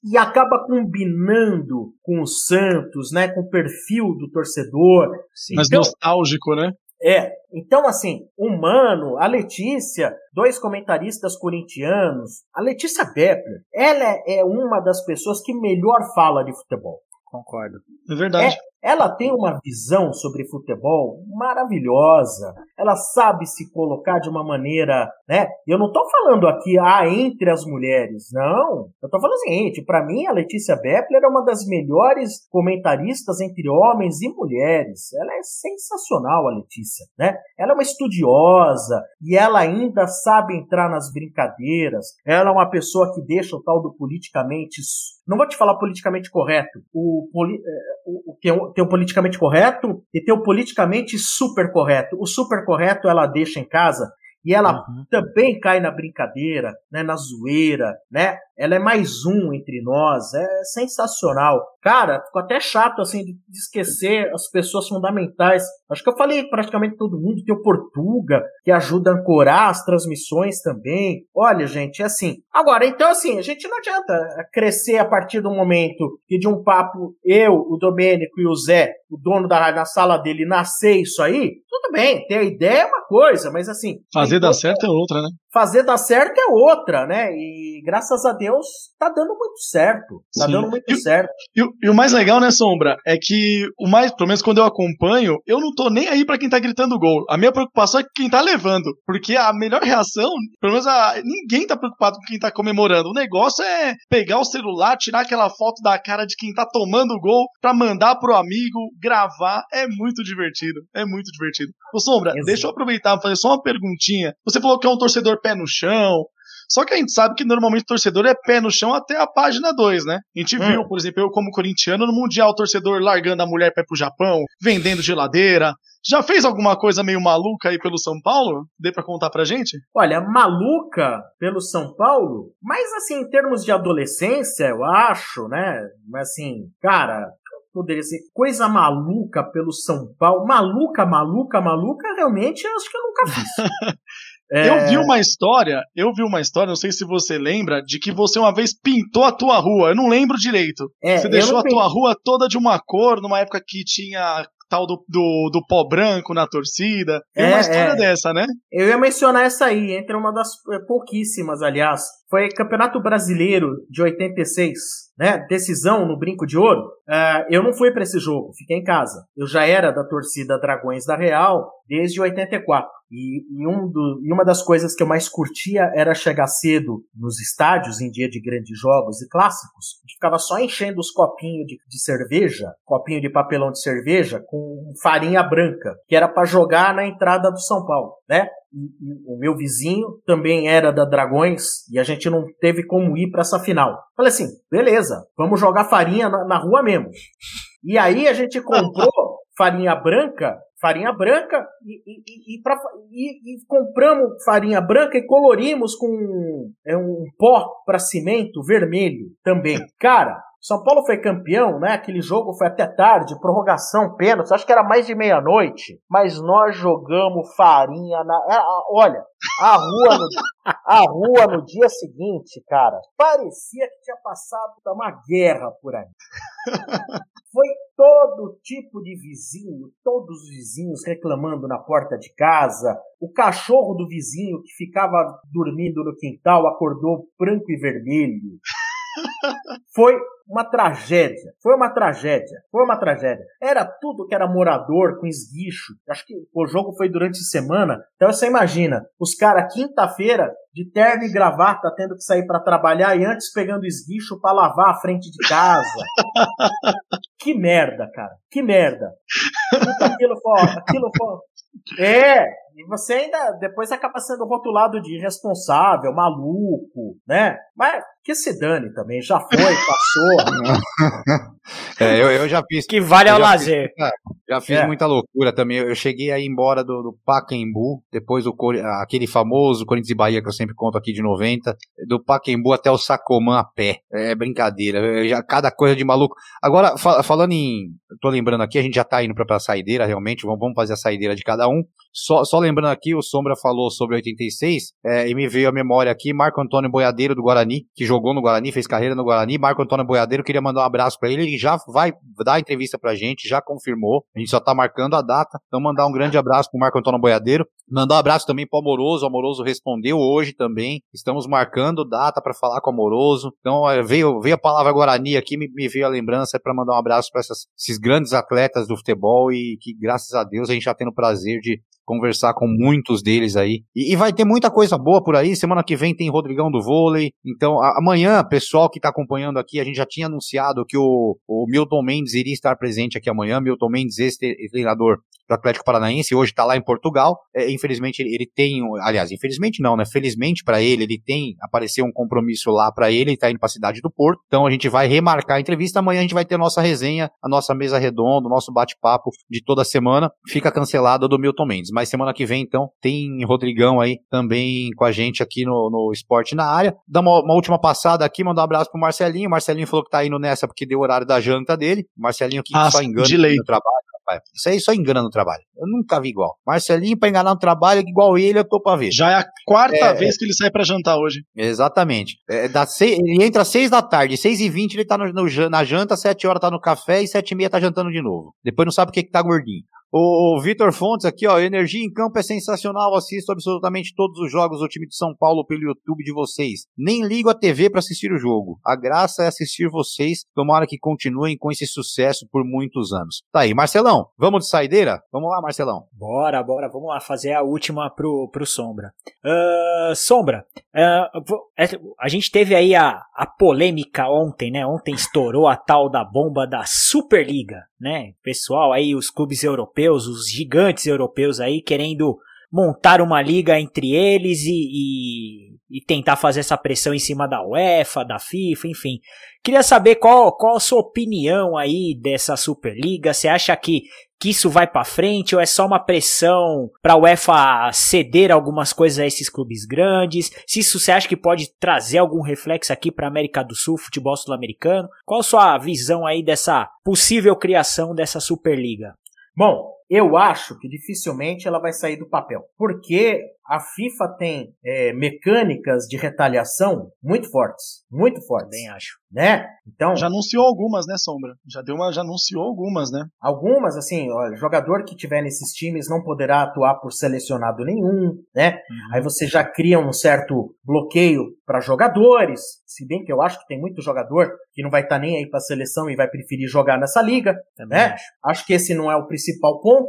e acaba combinando com o Santos, né? Com o perfil do torcedor. Sim. Mas então, nostálgico, né? É. Então, assim, humano, a Letícia, dois comentaristas corintianos, a Letícia Beppler, ela é uma das pessoas que melhor fala de futebol. Concordo. É verdade. Ela tem uma visão sobre futebol maravilhosa. Ela sabe se colocar de uma maneira, né? Eu não estou falando aqui ah, entre as mulheres, não. Eu estou falando o seguinte, para mim a Letícia Beppler é uma das melhores comentaristas entre homens e mulheres. Ela é sensacional a Letícia, né? Ela é uma estudiosa e ela ainda sabe entrar nas brincadeiras. Ela é uma pessoa que deixa o tal do politicamente, não vou te falar politicamente correto, o, poli, é, o, o que é tem o politicamente correto e tem o politicamente super correto. O super correto ela deixa em casa e ela uhum. também cai na brincadeira, né, na zoeira, né? Ela é mais um entre nós, é sensacional. Cara, ficou até chato assim de esquecer as pessoas fundamentais. Acho que eu falei praticamente todo mundo. Tem o Portuga, que ajuda a ancorar as transmissões também. Olha, gente, é assim. Agora, então assim, a gente não adianta crescer a partir do momento que de um papo eu, o Domênico e o Zé, o dono da rádio, na sala dele, nascer isso aí. Tudo bem, ter a ideia é uma coisa, mas assim. Fazer dar certo é outra, né? Fazer dar certo é outra, né? E graças a Deus tá dando muito certo. Tá Sim. dando muito e, certo. E, e, o mais legal, né, Sombra, é que o mais, pelo menos quando eu acompanho, eu não tô nem aí para quem tá gritando gol. A minha preocupação é quem tá levando. Porque a melhor reação, pelo menos a, ninguém tá preocupado com quem tá comemorando. O negócio é pegar o celular, tirar aquela foto da cara de quem tá tomando o gol pra mandar pro amigo, gravar. É muito divertido. É muito divertido. Ô, Sombra, Exato. deixa eu aproveitar e fazer só uma perguntinha. Você falou que é um torcedor pé no chão. Só que a gente sabe que normalmente o torcedor é pé no chão até a página 2, né? A gente hum. viu, por exemplo, eu como corintiano no Mundial, o torcedor largando a mulher para ir pro Japão, vendendo geladeira, Já fez alguma coisa meio maluca aí pelo São Paulo? Dê para contar pra gente? Olha, maluca pelo São Paulo, mas assim, em termos de adolescência, eu acho, né? Mas assim, cara, poderia ser coisa maluca pelo São Paulo. Maluca, maluca, maluca, realmente acho que eu nunca fiz. É... Eu vi uma história, eu vi uma história, não sei se você lembra, de que você uma vez pintou a tua rua. Eu não lembro direito. É, você deixou a tua rua toda de uma cor, numa época que tinha tal do, do, do pó branco na torcida. Tem é, uma história é. dessa, né? Eu ia mencionar essa aí, entre uma das é, pouquíssimas, aliás. Foi Campeonato Brasileiro de 86 né, decisão no Brinco de Ouro, uh, eu não fui para esse jogo, fiquei em casa. Eu já era da torcida Dragões da Real desde 84. E, e, um do, e uma das coisas que eu mais curtia era chegar cedo nos estádios em dia de grandes jogos e clássicos. A gente ficava só enchendo os copinhos de, de cerveja, copinho de papelão de cerveja, com farinha branca, que era para jogar na entrada do São Paulo, né? o meu vizinho também era da Dragões e a gente não teve como ir para essa final. Falei assim, beleza, vamos jogar farinha na, na rua mesmo. E aí a gente comprou farinha branca, farinha branca e, e, e, pra, e, compramos farinha branca e colorimos com é, um pó para cimento vermelho também. Cara, são Paulo foi campeão, né? Aquele jogo foi até tarde, prorrogação, pênalti, acho que era mais de meia-noite. Mas nós jogamos farinha na. É, olha, a rua, no, a rua no dia seguinte, cara, parecia que tinha passado uma guerra por aí. Foi todo tipo de vizinho, todos os vizinhos reclamando na porta de casa. O cachorro do vizinho que ficava dormindo no quintal acordou branco e vermelho. Foi uma tragédia. Foi uma tragédia. Foi uma tragédia. Era tudo que era morador com esguicho. Acho que o jogo foi durante semana. Então você imagina, os caras quinta-feira de terno e gravata tendo que sair para trabalhar e antes pegando esguicho para lavar a frente de casa. que merda, cara. Que merda. Puta, aquilo foi, aquilo foi. É, e você ainda depois acaba sendo rotulado de irresponsável, maluco, né? Mas que se dane também, já foi, passou. é, eu, eu já fiz. Que vale ao lazer. Fiz, é, já fiz é. muita loucura também. Eu cheguei aí embora do, do Pacaembu, depois do aquele famoso Corinthians e Bahia que eu sempre conto aqui de 90, do Pacaembu até o Sacomã a pé. É brincadeira, já cada coisa de maluco. Agora, falando em. Tô lembrando aqui, a gente já tá indo pra, pra saideira, realmente, vamos, vamos fazer a saideira de cada um. Só, só lembrando aqui, o Sombra falou sobre 86, é, e me veio a memória aqui, Marco Antônio Boiadeiro do Guarani, que jogou no Guarani, fez carreira no Guarani. Marco Antônio Boiadeiro, queria mandar um abraço para ele, ele já vai dar entrevista pra gente, já confirmou, a gente só tá marcando a data, então mandar um grande abraço pro Marco Antônio Boiadeiro. Mandar um abraço também pro Amoroso, o Amoroso respondeu hoje também, estamos marcando data para falar com o Amoroso. Então é, veio, veio a palavra Guarani aqui, me, me veio a lembrança para mandar um abraço para esses grandes atletas do futebol e que graças a Deus a gente já tem o prazer de conversar com muitos deles aí. E, e, vai ter muita coisa boa por aí. Semana que vem tem Rodrigão do vôlei. Então, a, amanhã, pessoal que está acompanhando aqui, a gente já tinha anunciado que o, o Milton Mendes iria estar presente aqui amanhã. Milton Mendes, ex-treinador do Atlético Paranaense, hoje está lá em Portugal. É, infelizmente, ele, ele, tem, aliás, infelizmente não, né? Felizmente para ele, ele tem, apareceu um compromisso lá para ele, está indo para a cidade do Porto. Então, a gente vai remarcar a entrevista. Amanhã a gente vai ter a nossa resenha, a nossa mesa redonda, o nosso bate-papo de toda semana. Fica cancelado do Milton Mendes. Mas semana que vem, então, tem Rodrigão aí também com a gente aqui no, no Esporte na área. Dá uma, uma última passada aqui, mandar um abraço pro Marcelinho. Marcelinho falou que tá indo nessa porque deu o horário da janta dele. Marcelinho que ah, só engana no trabalho. Isso aí só engana no trabalho. Eu nunca vi igual. Marcelinho, pra enganar no trabalho, igual ele, eu tô pra ver. Já é a quarta é, vez que ele sai pra jantar hoje. Exatamente. É, dá seis, ele entra às seis da tarde, seis e vinte ele tá no, no, na janta, sete horas tá no café e sete e meia tá jantando de novo. Depois não sabe o que que tá gordinho. O Vitor Fontes aqui, ó, energia em campo é sensacional, assisto absolutamente todos os jogos do time de São Paulo pelo YouTube de vocês. Nem ligo a TV para assistir o jogo. A graça é assistir vocês, tomara que continuem com esse sucesso por muitos anos. Tá aí, Marcelão, vamos de saideira? Vamos lá, Marcelão. Bora, bora, vamos lá fazer a última pro, pro Sombra. Uh, Sombra, uh, a gente teve aí a, a polêmica ontem, né? Ontem estourou a tal da bomba da Superliga, né? Pessoal aí, os clubes europeus europeus, os gigantes europeus aí querendo montar uma liga entre eles e, e, e, tentar fazer essa pressão em cima da UEFA, da FIFA, enfim. Queria saber qual, qual a sua opinião aí dessa Superliga. Você acha que, que isso vai para frente ou é só uma pressão para a UEFA ceder algumas coisas a esses clubes grandes? Se isso você acha que pode trazer algum reflexo aqui para América do Sul, futebol sul-americano? Qual a sua visão aí dessa possível criação dessa Superliga? Bom, eu acho que dificilmente ela vai sair do papel, porque a FIFA tem é, mecânicas de retaliação muito fortes, muito fortes. Bem acho. Né? Então já anunciou algumas, né, Sombra? Já deu uma, já anunciou algumas, né? Algumas, assim, ó, jogador que tiver nesses times não poderá atuar por selecionado nenhum, né? Uhum. Aí você já cria um certo bloqueio para jogadores, se bem que eu acho que tem muito jogador que não vai estar tá nem aí para seleção e vai preferir jogar nessa liga, Também né? Acho. acho que esse não é o principal ponto.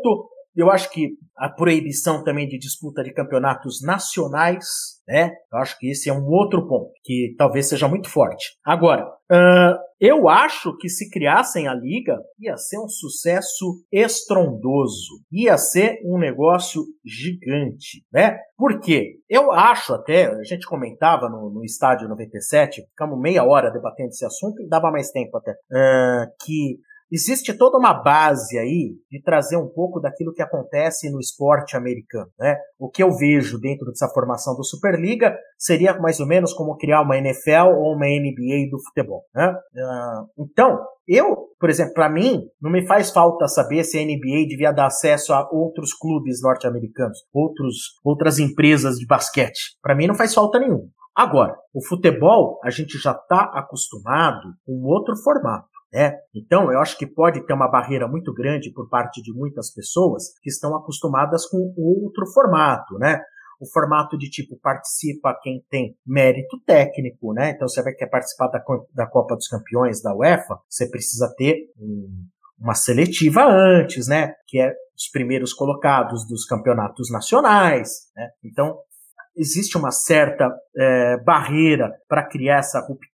Eu acho que a proibição também de disputa de campeonatos nacionais, né? Eu acho que esse é um outro ponto que talvez seja muito forte. Agora, uh, eu acho que se criassem a liga, ia ser um sucesso estrondoso, ia ser um negócio gigante, né? Por quê? Eu acho até, a gente comentava no, no estádio 97, ficamos meia hora debatendo esse assunto e dava mais tempo até, uh, que existe toda uma base aí de trazer um pouco daquilo que acontece no esporte americano, né? O que eu vejo dentro dessa formação do Superliga seria mais ou menos como criar uma NFL ou uma NBA do futebol, né? Uh, então, eu, por exemplo, para mim, não me faz falta saber se a NBA devia dar acesso a outros clubes norte-americanos, outros, outras empresas de basquete. Para mim não faz falta nenhum. Agora, o futebol, a gente já está acostumado com outro formato. Né? Então, eu acho que pode ter uma barreira muito grande por parte de muitas pessoas que estão acostumadas com outro formato, né? O formato de tipo participa quem tem mérito técnico, né? Então, você vai querer participar da, da Copa dos Campeões da UEFA, você precisa ter um, uma seletiva antes, né? Que é os primeiros colocados dos campeonatos nacionais, né? Então, existe uma certa é, barreira para criar essa ruptura.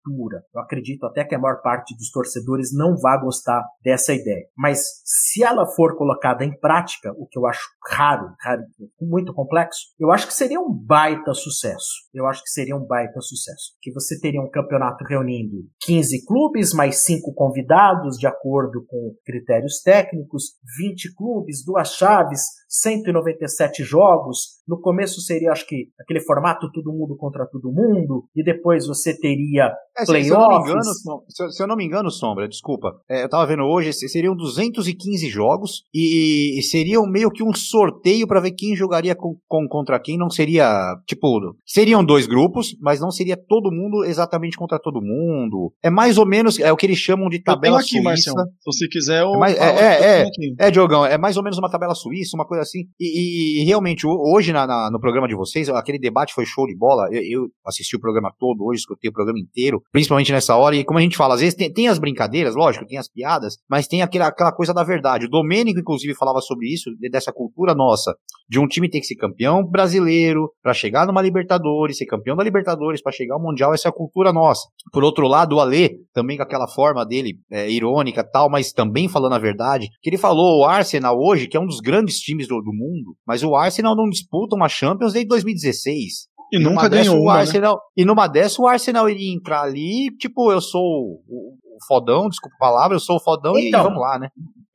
Eu acredito até que a maior parte dos torcedores não vá gostar dessa ideia. Mas se ela for colocada em prática, o que eu acho raro, raro muito complexo, eu acho que seria um baita sucesso. Eu acho que seria um baita sucesso. Que você teria um campeonato reunindo 15 clubes, mais 5 convidados, de acordo com critérios técnicos, 20 clubes, duas chaves, 197 jogos. No começo seria, acho que, aquele formato todo mundo contra todo mundo, e depois você teria é, playoffs. Se, se, eu não me engano, Sombra, desculpa, é, eu tava vendo hoje, seriam 215 jogos e, e seriam meio que um sorteio para ver quem jogaria com, com, contra quem, não seria, tipo, seriam dois grupos, mas não seria todo mundo exatamente contra todo mundo. É mais ou menos, é o que eles chamam de tabela aqui, suíça. Marcião, se você quiser, eu é, mais, é, é, é, é, Diogão, é mais ou menos uma tabela suíça, uma coisa assim. E, e, e realmente, hoje na, na, no programa de vocês, aquele debate foi show de bola. Eu, eu, assisti o programa todo hoje, escutei o programa inteiro, principalmente nessa hora. E como a gente fala, às vezes tem, tem as brincadeiras, lógico, tem as piadas, mas tem aquela, aquela coisa da verdade. O Domênico, inclusive, falava sobre isso, dessa cultura nossa, de um time ter que ser campeão brasileiro para chegar numa Libertadores, ser campeão da Libertadores para chegar ao Mundial, essa é a cultura nossa. Por outro lado, o Alê, também com aquela forma dele, é, irônica tal, mas também falando a verdade, que ele falou o Arsenal hoje, que é um dos grandes times do, do mundo, mas o Arsenal não disputa uma Champions desde 2016. E, e nunca ganhou uma, né? Arsenal, né? E numa dessa o Arsenal iria entrar ali, tipo, eu sou o, o fodão, desculpa a palavra, eu sou o fodão então, e vamos lá, né?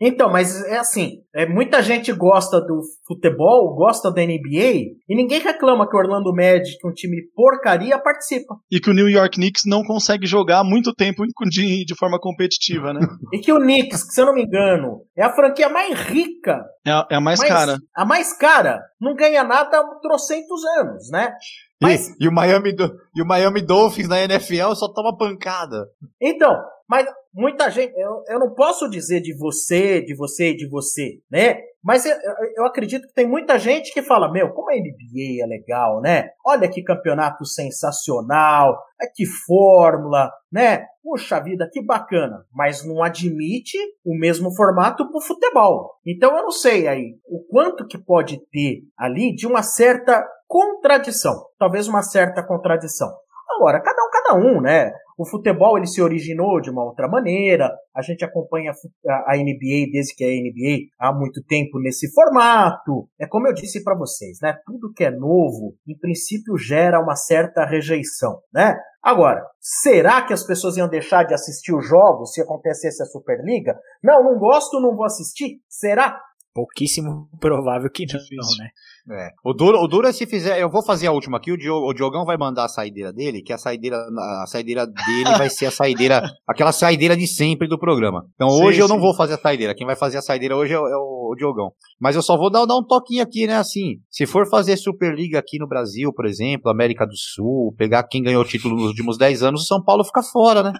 Então, mas é assim, é, muita gente gosta do futebol, gosta da NBA, e ninguém reclama que o Orlando Magic, um time porcaria, participa. E que o New York Knicks não consegue jogar há muito tempo de, de forma competitiva, né? e que o Knicks, se eu não me engano, é a franquia mais rica. É a, é a mais, mais cara. A mais cara. Não ganha nada há trocentos anos, né? Mas... E, e, o Miami, e o Miami Dolphins na NFL só toma pancada. Então, mas muita gente, eu, eu não posso dizer de você, de você de você, né? Mas eu, eu, acredito que tem muita gente que fala, meu, como a NBA é legal, né? Olha que campeonato sensacional, é que fórmula, né? Puxa vida, que bacana. Mas não admite o mesmo formato pro futebol. Então eu não sei aí o quanto que pode ter ali de uma certa contradição. Talvez uma certa contradição. Agora, cada um, cada um, né? O futebol ele se originou de uma outra maneira. A gente acompanha a NBA desde que é NBA há muito tempo nesse formato. É como eu disse para vocês, né? Tudo que é novo, em princípio, gera uma certa rejeição, né? Agora, será que as pessoas iam deixar de assistir os jogos se acontecesse a Superliga? Não, não gosto, não vou assistir. Será? Pouquíssimo provável que não, não né? É. O duro, o duro é se fizer. Eu vou fazer a última aqui. O, Diogo, o Diogão vai mandar a saideira dele, que a saideira, a saideira dele vai ser a saideira, aquela saideira de sempre do programa. Então sim, hoje sim. eu não vou fazer a saideira. Quem vai fazer a saideira hoje é, é o, o, Diogão. Mas eu só vou dar, dar um toquinho aqui, né? Assim, se for fazer Superliga aqui no Brasil, por exemplo, América do Sul, pegar quem ganhou o título nos últimos 10 anos, o São Paulo fica fora, né?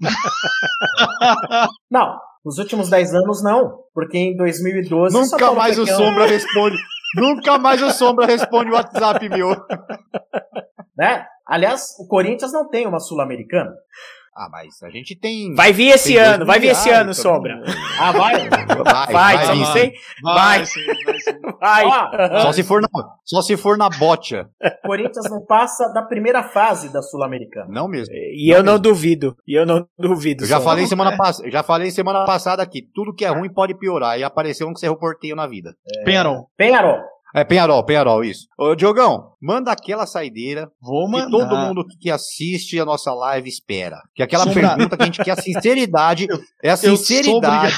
não, nos últimos 10 anos não, porque em 2012 Nunca mais o Sombra responde. Nunca mais o Sombra responde o WhatsApp meu. Né? Aliás, o Corinthians não tem uma Sul-Americana. Ah, mas a gente tem. Vai vir esse ano, vai vir esse ano, Sombra. Ah, vai? Vai, vai, não sei. Vai. Vai. vai. Só, se for na, só se for na bocha. Corinthians não passa da primeira fase da Sul-Americana. Não mesmo. E não eu mesmo. não duvido. E eu não duvido. Eu já falei semana passada, já falei semana passada aqui, tudo que é ruim pode piorar. E apareceu um que cerrou porteio na vida. É... Penharol. Penharol. É, Penharol, Penharol, isso. Ô, Diogão, manda aquela saideira Vou mandar. que todo mundo que assiste a nossa live espera. Que aquela Sombra. pergunta que a gente quer a sinceridade, é a sinceridade.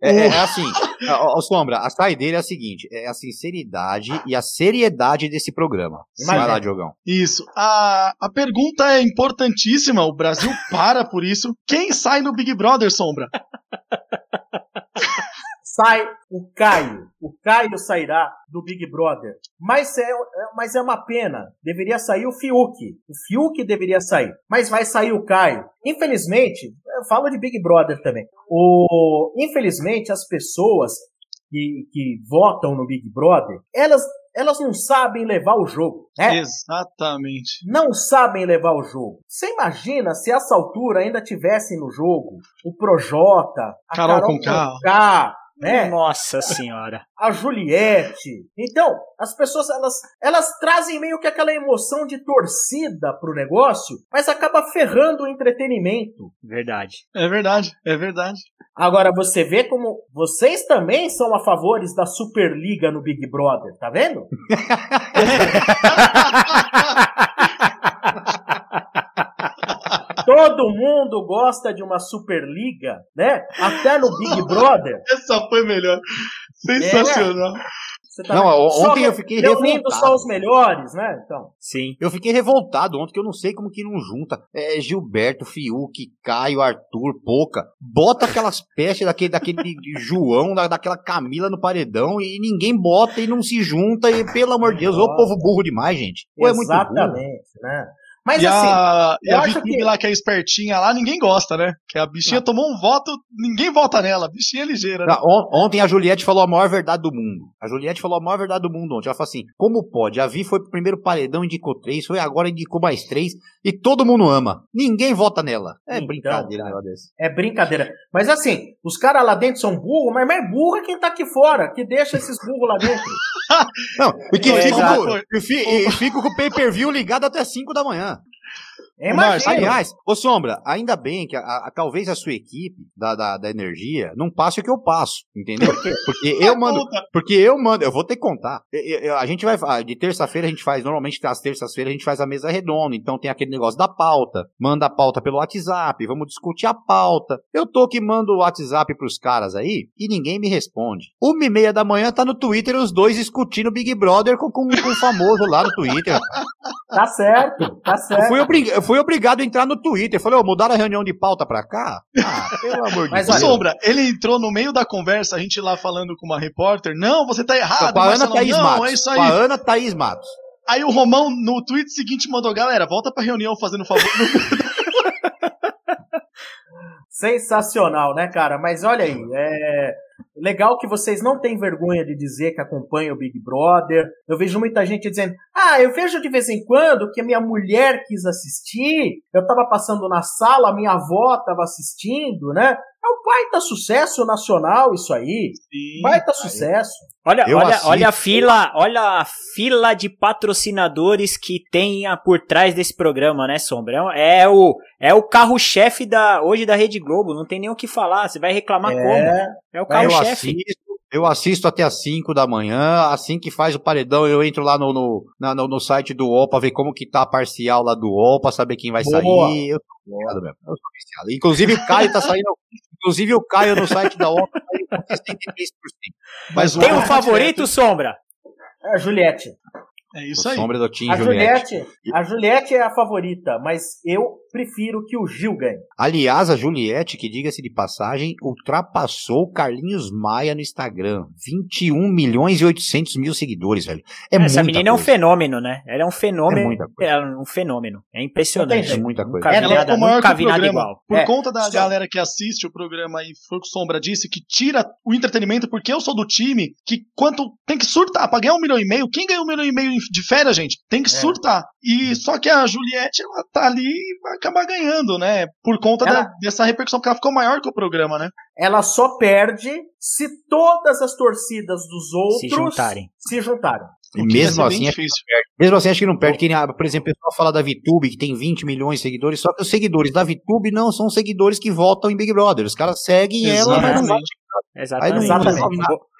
É, é, é, assim, ó, Sombra, a saideira é a seguinte: é a sinceridade e a seriedade desse programa. Vai lá, Diogão. Isso. A, a pergunta é importantíssima. O Brasil para por isso. Quem sai no Big Brother, Sombra? sai o Caio. O Caio sairá do Big Brother. Mas é, mas é uma pena. Deveria sair o Fiuk. O Fiuk deveria sair. Mas vai sair o Caio. Infelizmente, eu falo de Big Brother também. O, infelizmente, as pessoas que, que votam no Big Brother, elas elas não sabem levar o jogo. Né? Exatamente. Não sabem levar o jogo. Você imagina se essa altura ainda tivessem no jogo o Projota, a Carol, Carol né? Nossa senhora. A Juliette. Então, as pessoas elas, elas trazem meio que aquela emoção de torcida pro negócio, mas acaba ferrando o entretenimento. Verdade. É verdade, é verdade. Agora você vê como vocês também são a favores da Superliga no Big Brother, tá vendo? Todo mundo gosta de uma Superliga, né? Até no Big Brother. Essa foi melhor. Sensacional. É. Tá não, ontem eu fiquei revoltado. só os melhores, né? Então. Sim. Eu fiquei revoltado ontem, que eu não sei como que não junta. É, Gilberto, Fiuk, Caio, Arthur, Poca. Bota aquelas pestes daquele, daquele João, da, daquela Camila no paredão e ninguém bota e não se junta. E pelo amor de Deus, ô povo burro demais, gente. Ou é muito Exatamente, né? Mas e assim, a, e a Vicky que... lá, que é espertinha lá, ninguém gosta, né? Que a bichinha não. tomou um voto, ninguém vota nela. A bichinha é ligeira. Né? Não, ontem a Juliette falou a maior verdade do mundo. A Juliette falou a maior verdade do mundo ontem. Ela falou assim: como pode? A Vi foi pro primeiro paredão, indicou três, foi agora, indicou mais três, e todo mundo ama. Ninguém vota nela. É então, brincadeira cara, desse. É brincadeira. Mas assim, os caras lá dentro são burros, mas mais burro é quem tá aqui fora, que deixa esses burros lá dentro. não, e que é, fica, com, fica com o pay-per-view ligado até 5 da manhã. É Marcos, aliás, ô Sombra, ainda bem que a, a, talvez a sua equipe da, da, da, energia não passe o que eu passo, entendeu? Porque eu mando, porque eu mando, eu vou ter que contar. Eu, eu, a gente vai, de terça-feira a gente faz, normalmente às terças-feiras a gente faz a mesa redonda, então tem aquele negócio da pauta, manda a pauta pelo WhatsApp, vamos discutir a pauta. Eu tô que mando o WhatsApp pros caras aí e ninguém me responde. Uma e meia da manhã tá no Twitter os dois discutindo Big Brother com, com, com o famoso lá no Twitter. Tá certo, tá certo. Eu fui, obrigado fui obrigado a entrar no Twitter. Falei, ô, oh, mudaram a reunião de pauta pra cá? Ah, pelo amor de Deus. Mas, Sombra, ele entrou no meio da conversa, a gente lá falando com uma repórter. Não, você tá errado. Com a Ana Thaís não, Matos. É isso aí. Com a Ana Thaís Matos. Aí o Romão, no tweet seguinte, mandou, galera, volta pra reunião fazendo favor. Sensacional, né, cara? Mas olha aí, é legal que vocês não têm vergonha de dizer que acompanham o Big Brother. Eu vejo muita gente dizendo: Ah, eu vejo de vez em quando que a minha mulher quis assistir, eu tava passando na sala, a minha avó tava assistindo, né? É um baita sucesso nacional isso aí. Sim, baita sucesso. Olha, olha, olha a fila, olha a fila de patrocinadores que tem por trás desse programa, né, Sombra? É, é o, é o carro-chefe da hoje da Rede Globo, não tem nem o que falar. Você vai reclamar é, como? É o carro-chefe. Eu assisto até as 5 da manhã, assim que faz o paredão, eu entro lá no, no, na, no, no site do UOL pra ver como que tá a parcial lá do UOL, pra saber quem vai Boa. sair. Eu sou viciado mesmo, eu sou viciado. Inclusive o Caio tá saindo, inclusive o Caio no site da UOL tá saindo com 63%. Mas Tem um favorito, Sombra? É a Juliette. É isso aí. Sombra do Tim a Juliette. Juliette. A Juliette é a favorita, mas eu prefiro que o Gil ganhe. Aliás, a Juliette, que diga-se de passagem, ultrapassou o Carlinhos Maia no Instagram. 21 milhões e 800 mil seguidores, velho. É Essa menina coisa. é um fenômeno, né? Ela é um fenômeno. É, é um fenômeno. É impressionante. É muita coisa. Nunca ela é maior nunca vi nada igual. Por é. conta da galera que assiste o programa e foi o que Sombra disse, que tira o entretenimento, porque eu sou do time que quanto tem que surtar pra ganhar um milhão e meio. Quem ganhou um milhão e meio de férias, gente? Tem que é. surtar. E só que a Juliette, ela tá ali e acabar ganhando, né? Por conta ela... da, dessa repercussão, porque ela ficou maior que o programa, né? Ela só perde se todas as torcidas dos outros se juntarem. Se juntarem. E mesmo assim, mesmo assim, acho que não perde. Quem, por exemplo, o pessoal fala da VTube, que tem 20 milhões de seguidores, só que os seguidores da VTube não são seguidores que votam em Big Brother. Os caras seguem Exatamente. ela, mas não votam. Exatamente. Exatamente.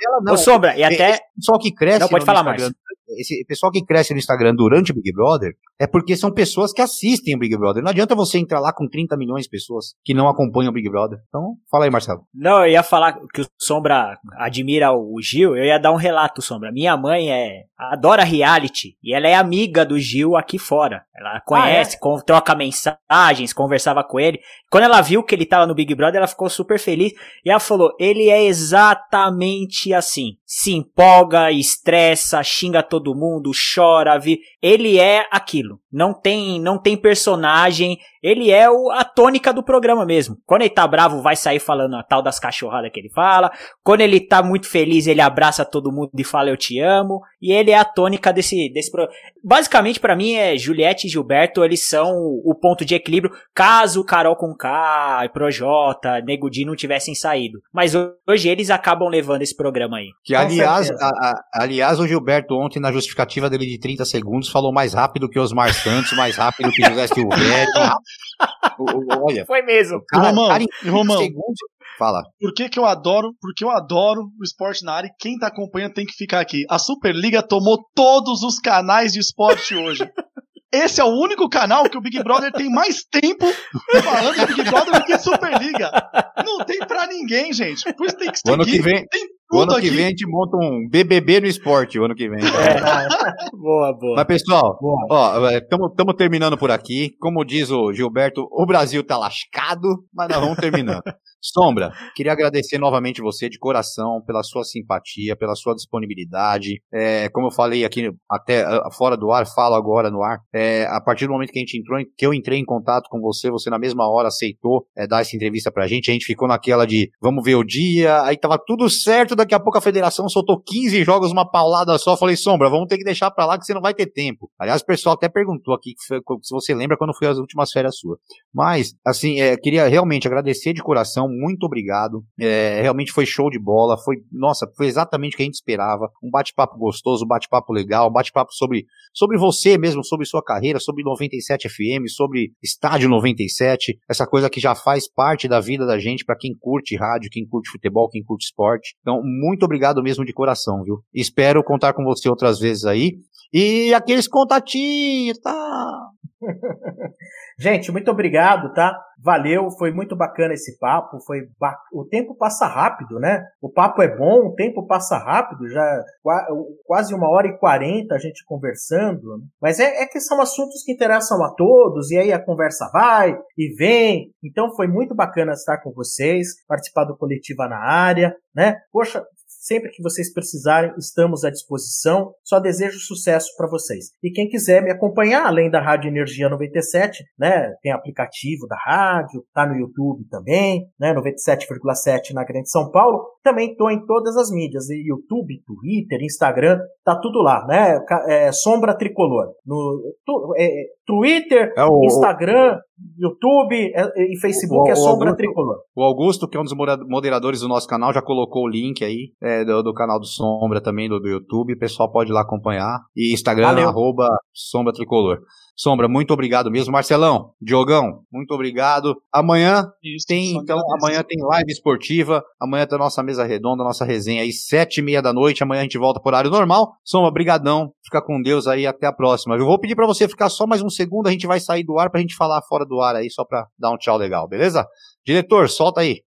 Ela não. Ô, Sombra, e até. Só que cresce. Não, pode falar mais esse pessoal que cresce no Instagram durante o Big Brother é porque são pessoas que assistem o Big Brother. Não adianta você entrar lá com 30 milhões de pessoas que não acompanham o Big Brother. Então, fala aí, Marcelo. Não, eu ia falar que o Sombra admira o Gil, eu ia dar um relato, Sombra. Minha mãe é adora reality e ela é amiga do Gil aqui fora. Ela conhece, ah, é? troca mensagens, conversava com ele. Quando ela viu que ele tava no Big Brother, ela ficou super feliz e ela falou: "Ele é exatamente assim. Se empolga, estressa, xinga todo mundo, chora, vi... ele é aquilo. Não tem, não tem personagem, ele é o, a tônica do programa mesmo. Quando ele tá bravo, vai sair falando a tal das cachorradas que ele fala. Quando ele tá muito feliz, ele abraça todo mundo e fala eu te amo. E ele é a tônica desse, desse programa. Basicamente, para mim, é Juliette e Gilberto, eles são o ponto de equilíbrio, caso Carol com K, Projota, Nego Di não tivessem saído. Mas hoje eles acabam levando esse programa aí. Que, aliás, a, a, aliás, o Gilberto ontem, na justificativa dele de 30 segundos, falou mais rápido que Osmar Santos, mais rápido que José Silvério. Olha. Foi mesmo. Cara, Romão, cara, Romão segundos, Fala. Por que, que eu adoro? Porque eu adoro o esporte na área e quem tá acompanhando tem que ficar aqui. A Superliga tomou todos os canais de esporte hoje. Esse é o único canal que o Big Brother tem mais tempo falando de Big Brother do que Superliga. Não tem pra ninguém, gente. Por isso tem que seguir. O ano que vem, tem o ano que vem a gente monta um BBB no esporte, o ano que vem. É. boa, boa. Mas pessoal, boa. ó, estamos é, terminando por aqui. Como diz o Gilberto, o Brasil tá lascado, mas nós vamos terminando. Sombra, queria agradecer novamente você de coração pela sua simpatia, pela sua disponibilidade. É, como eu falei aqui até fora do ar, falo agora no ar. É, a partir do momento que a gente entrou, que eu entrei em contato com você, você na mesma hora aceitou é, dar essa entrevista pra gente. A gente ficou naquela de vamos ver o dia, aí tava tudo certo daqui a pouco a federação soltou 15 jogos, uma paulada só. Falei, Sombra, vamos ter que deixar pra lá que você não vai ter tempo. Aliás, o pessoal até perguntou aqui se você lembra quando foi as últimas férias suas. Mas, assim, é, queria realmente agradecer de coração, muito obrigado. É, realmente foi show de bola, foi, nossa, foi exatamente o que a gente esperava. Um bate-papo gostoso, um bate-papo legal, um bate-papo sobre, sobre você mesmo, sobre sua carreira, sobre 97 FM, sobre Estádio 97, essa coisa que já faz parte da vida da gente para quem curte rádio, quem curte futebol, quem curte esporte. Então, muito obrigado mesmo de coração, viu? Espero contar com você outras vezes aí. E aqueles contatinhos, tá? Gente, muito obrigado, tá? Valeu, foi muito bacana esse papo, foi ba... o tempo passa rápido, né? O papo é bom, o tempo passa rápido, já quase uma hora e quarenta a gente conversando, mas é, é que são assuntos que interessam a todos, e aí a conversa vai e vem, então foi muito bacana estar com vocês, participar do Coletiva na área, né? Poxa, Sempre que vocês precisarem, estamos à disposição. Só desejo sucesso para vocês. E quem quiser me acompanhar, além da Rádio Energia 97, né, tem aplicativo da rádio, tá no YouTube também, né, 97,7 na Grande São Paulo. Também estou em todas as mídias, YouTube, Twitter, Instagram, tá tudo lá, né? É, Sombra Tricolor. No, tu, é, Twitter, é o, Instagram, YouTube é, e Facebook o, é Sombra Augusto, Tricolor. O Augusto, que é um dos moderadores do nosso canal, já colocou o link aí é, do, do, canal do Sombra também, do, do, YouTube. O pessoal pode ir lá acompanhar. E Instagram, Valeu. arroba Sombra Tricolor. Sombra, muito obrigado mesmo. Marcelão, Diogão, muito obrigado. Amanhã Isso, tem, então, amanhã tem live esportiva. Amanhã tem a nossa mesa redonda, nossa resenha aí, sete e meia da noite. Amanhã a gente volta por horário normal. Sombra, brigadão. Fica com Deus aí, até a próxima. Eu vou pedir para você ficar só mais um segundo, a gente vai sair do ar pra gente falar fora do ar aí, só pra dar um tchau legal, beleza? Diretor, solta aí.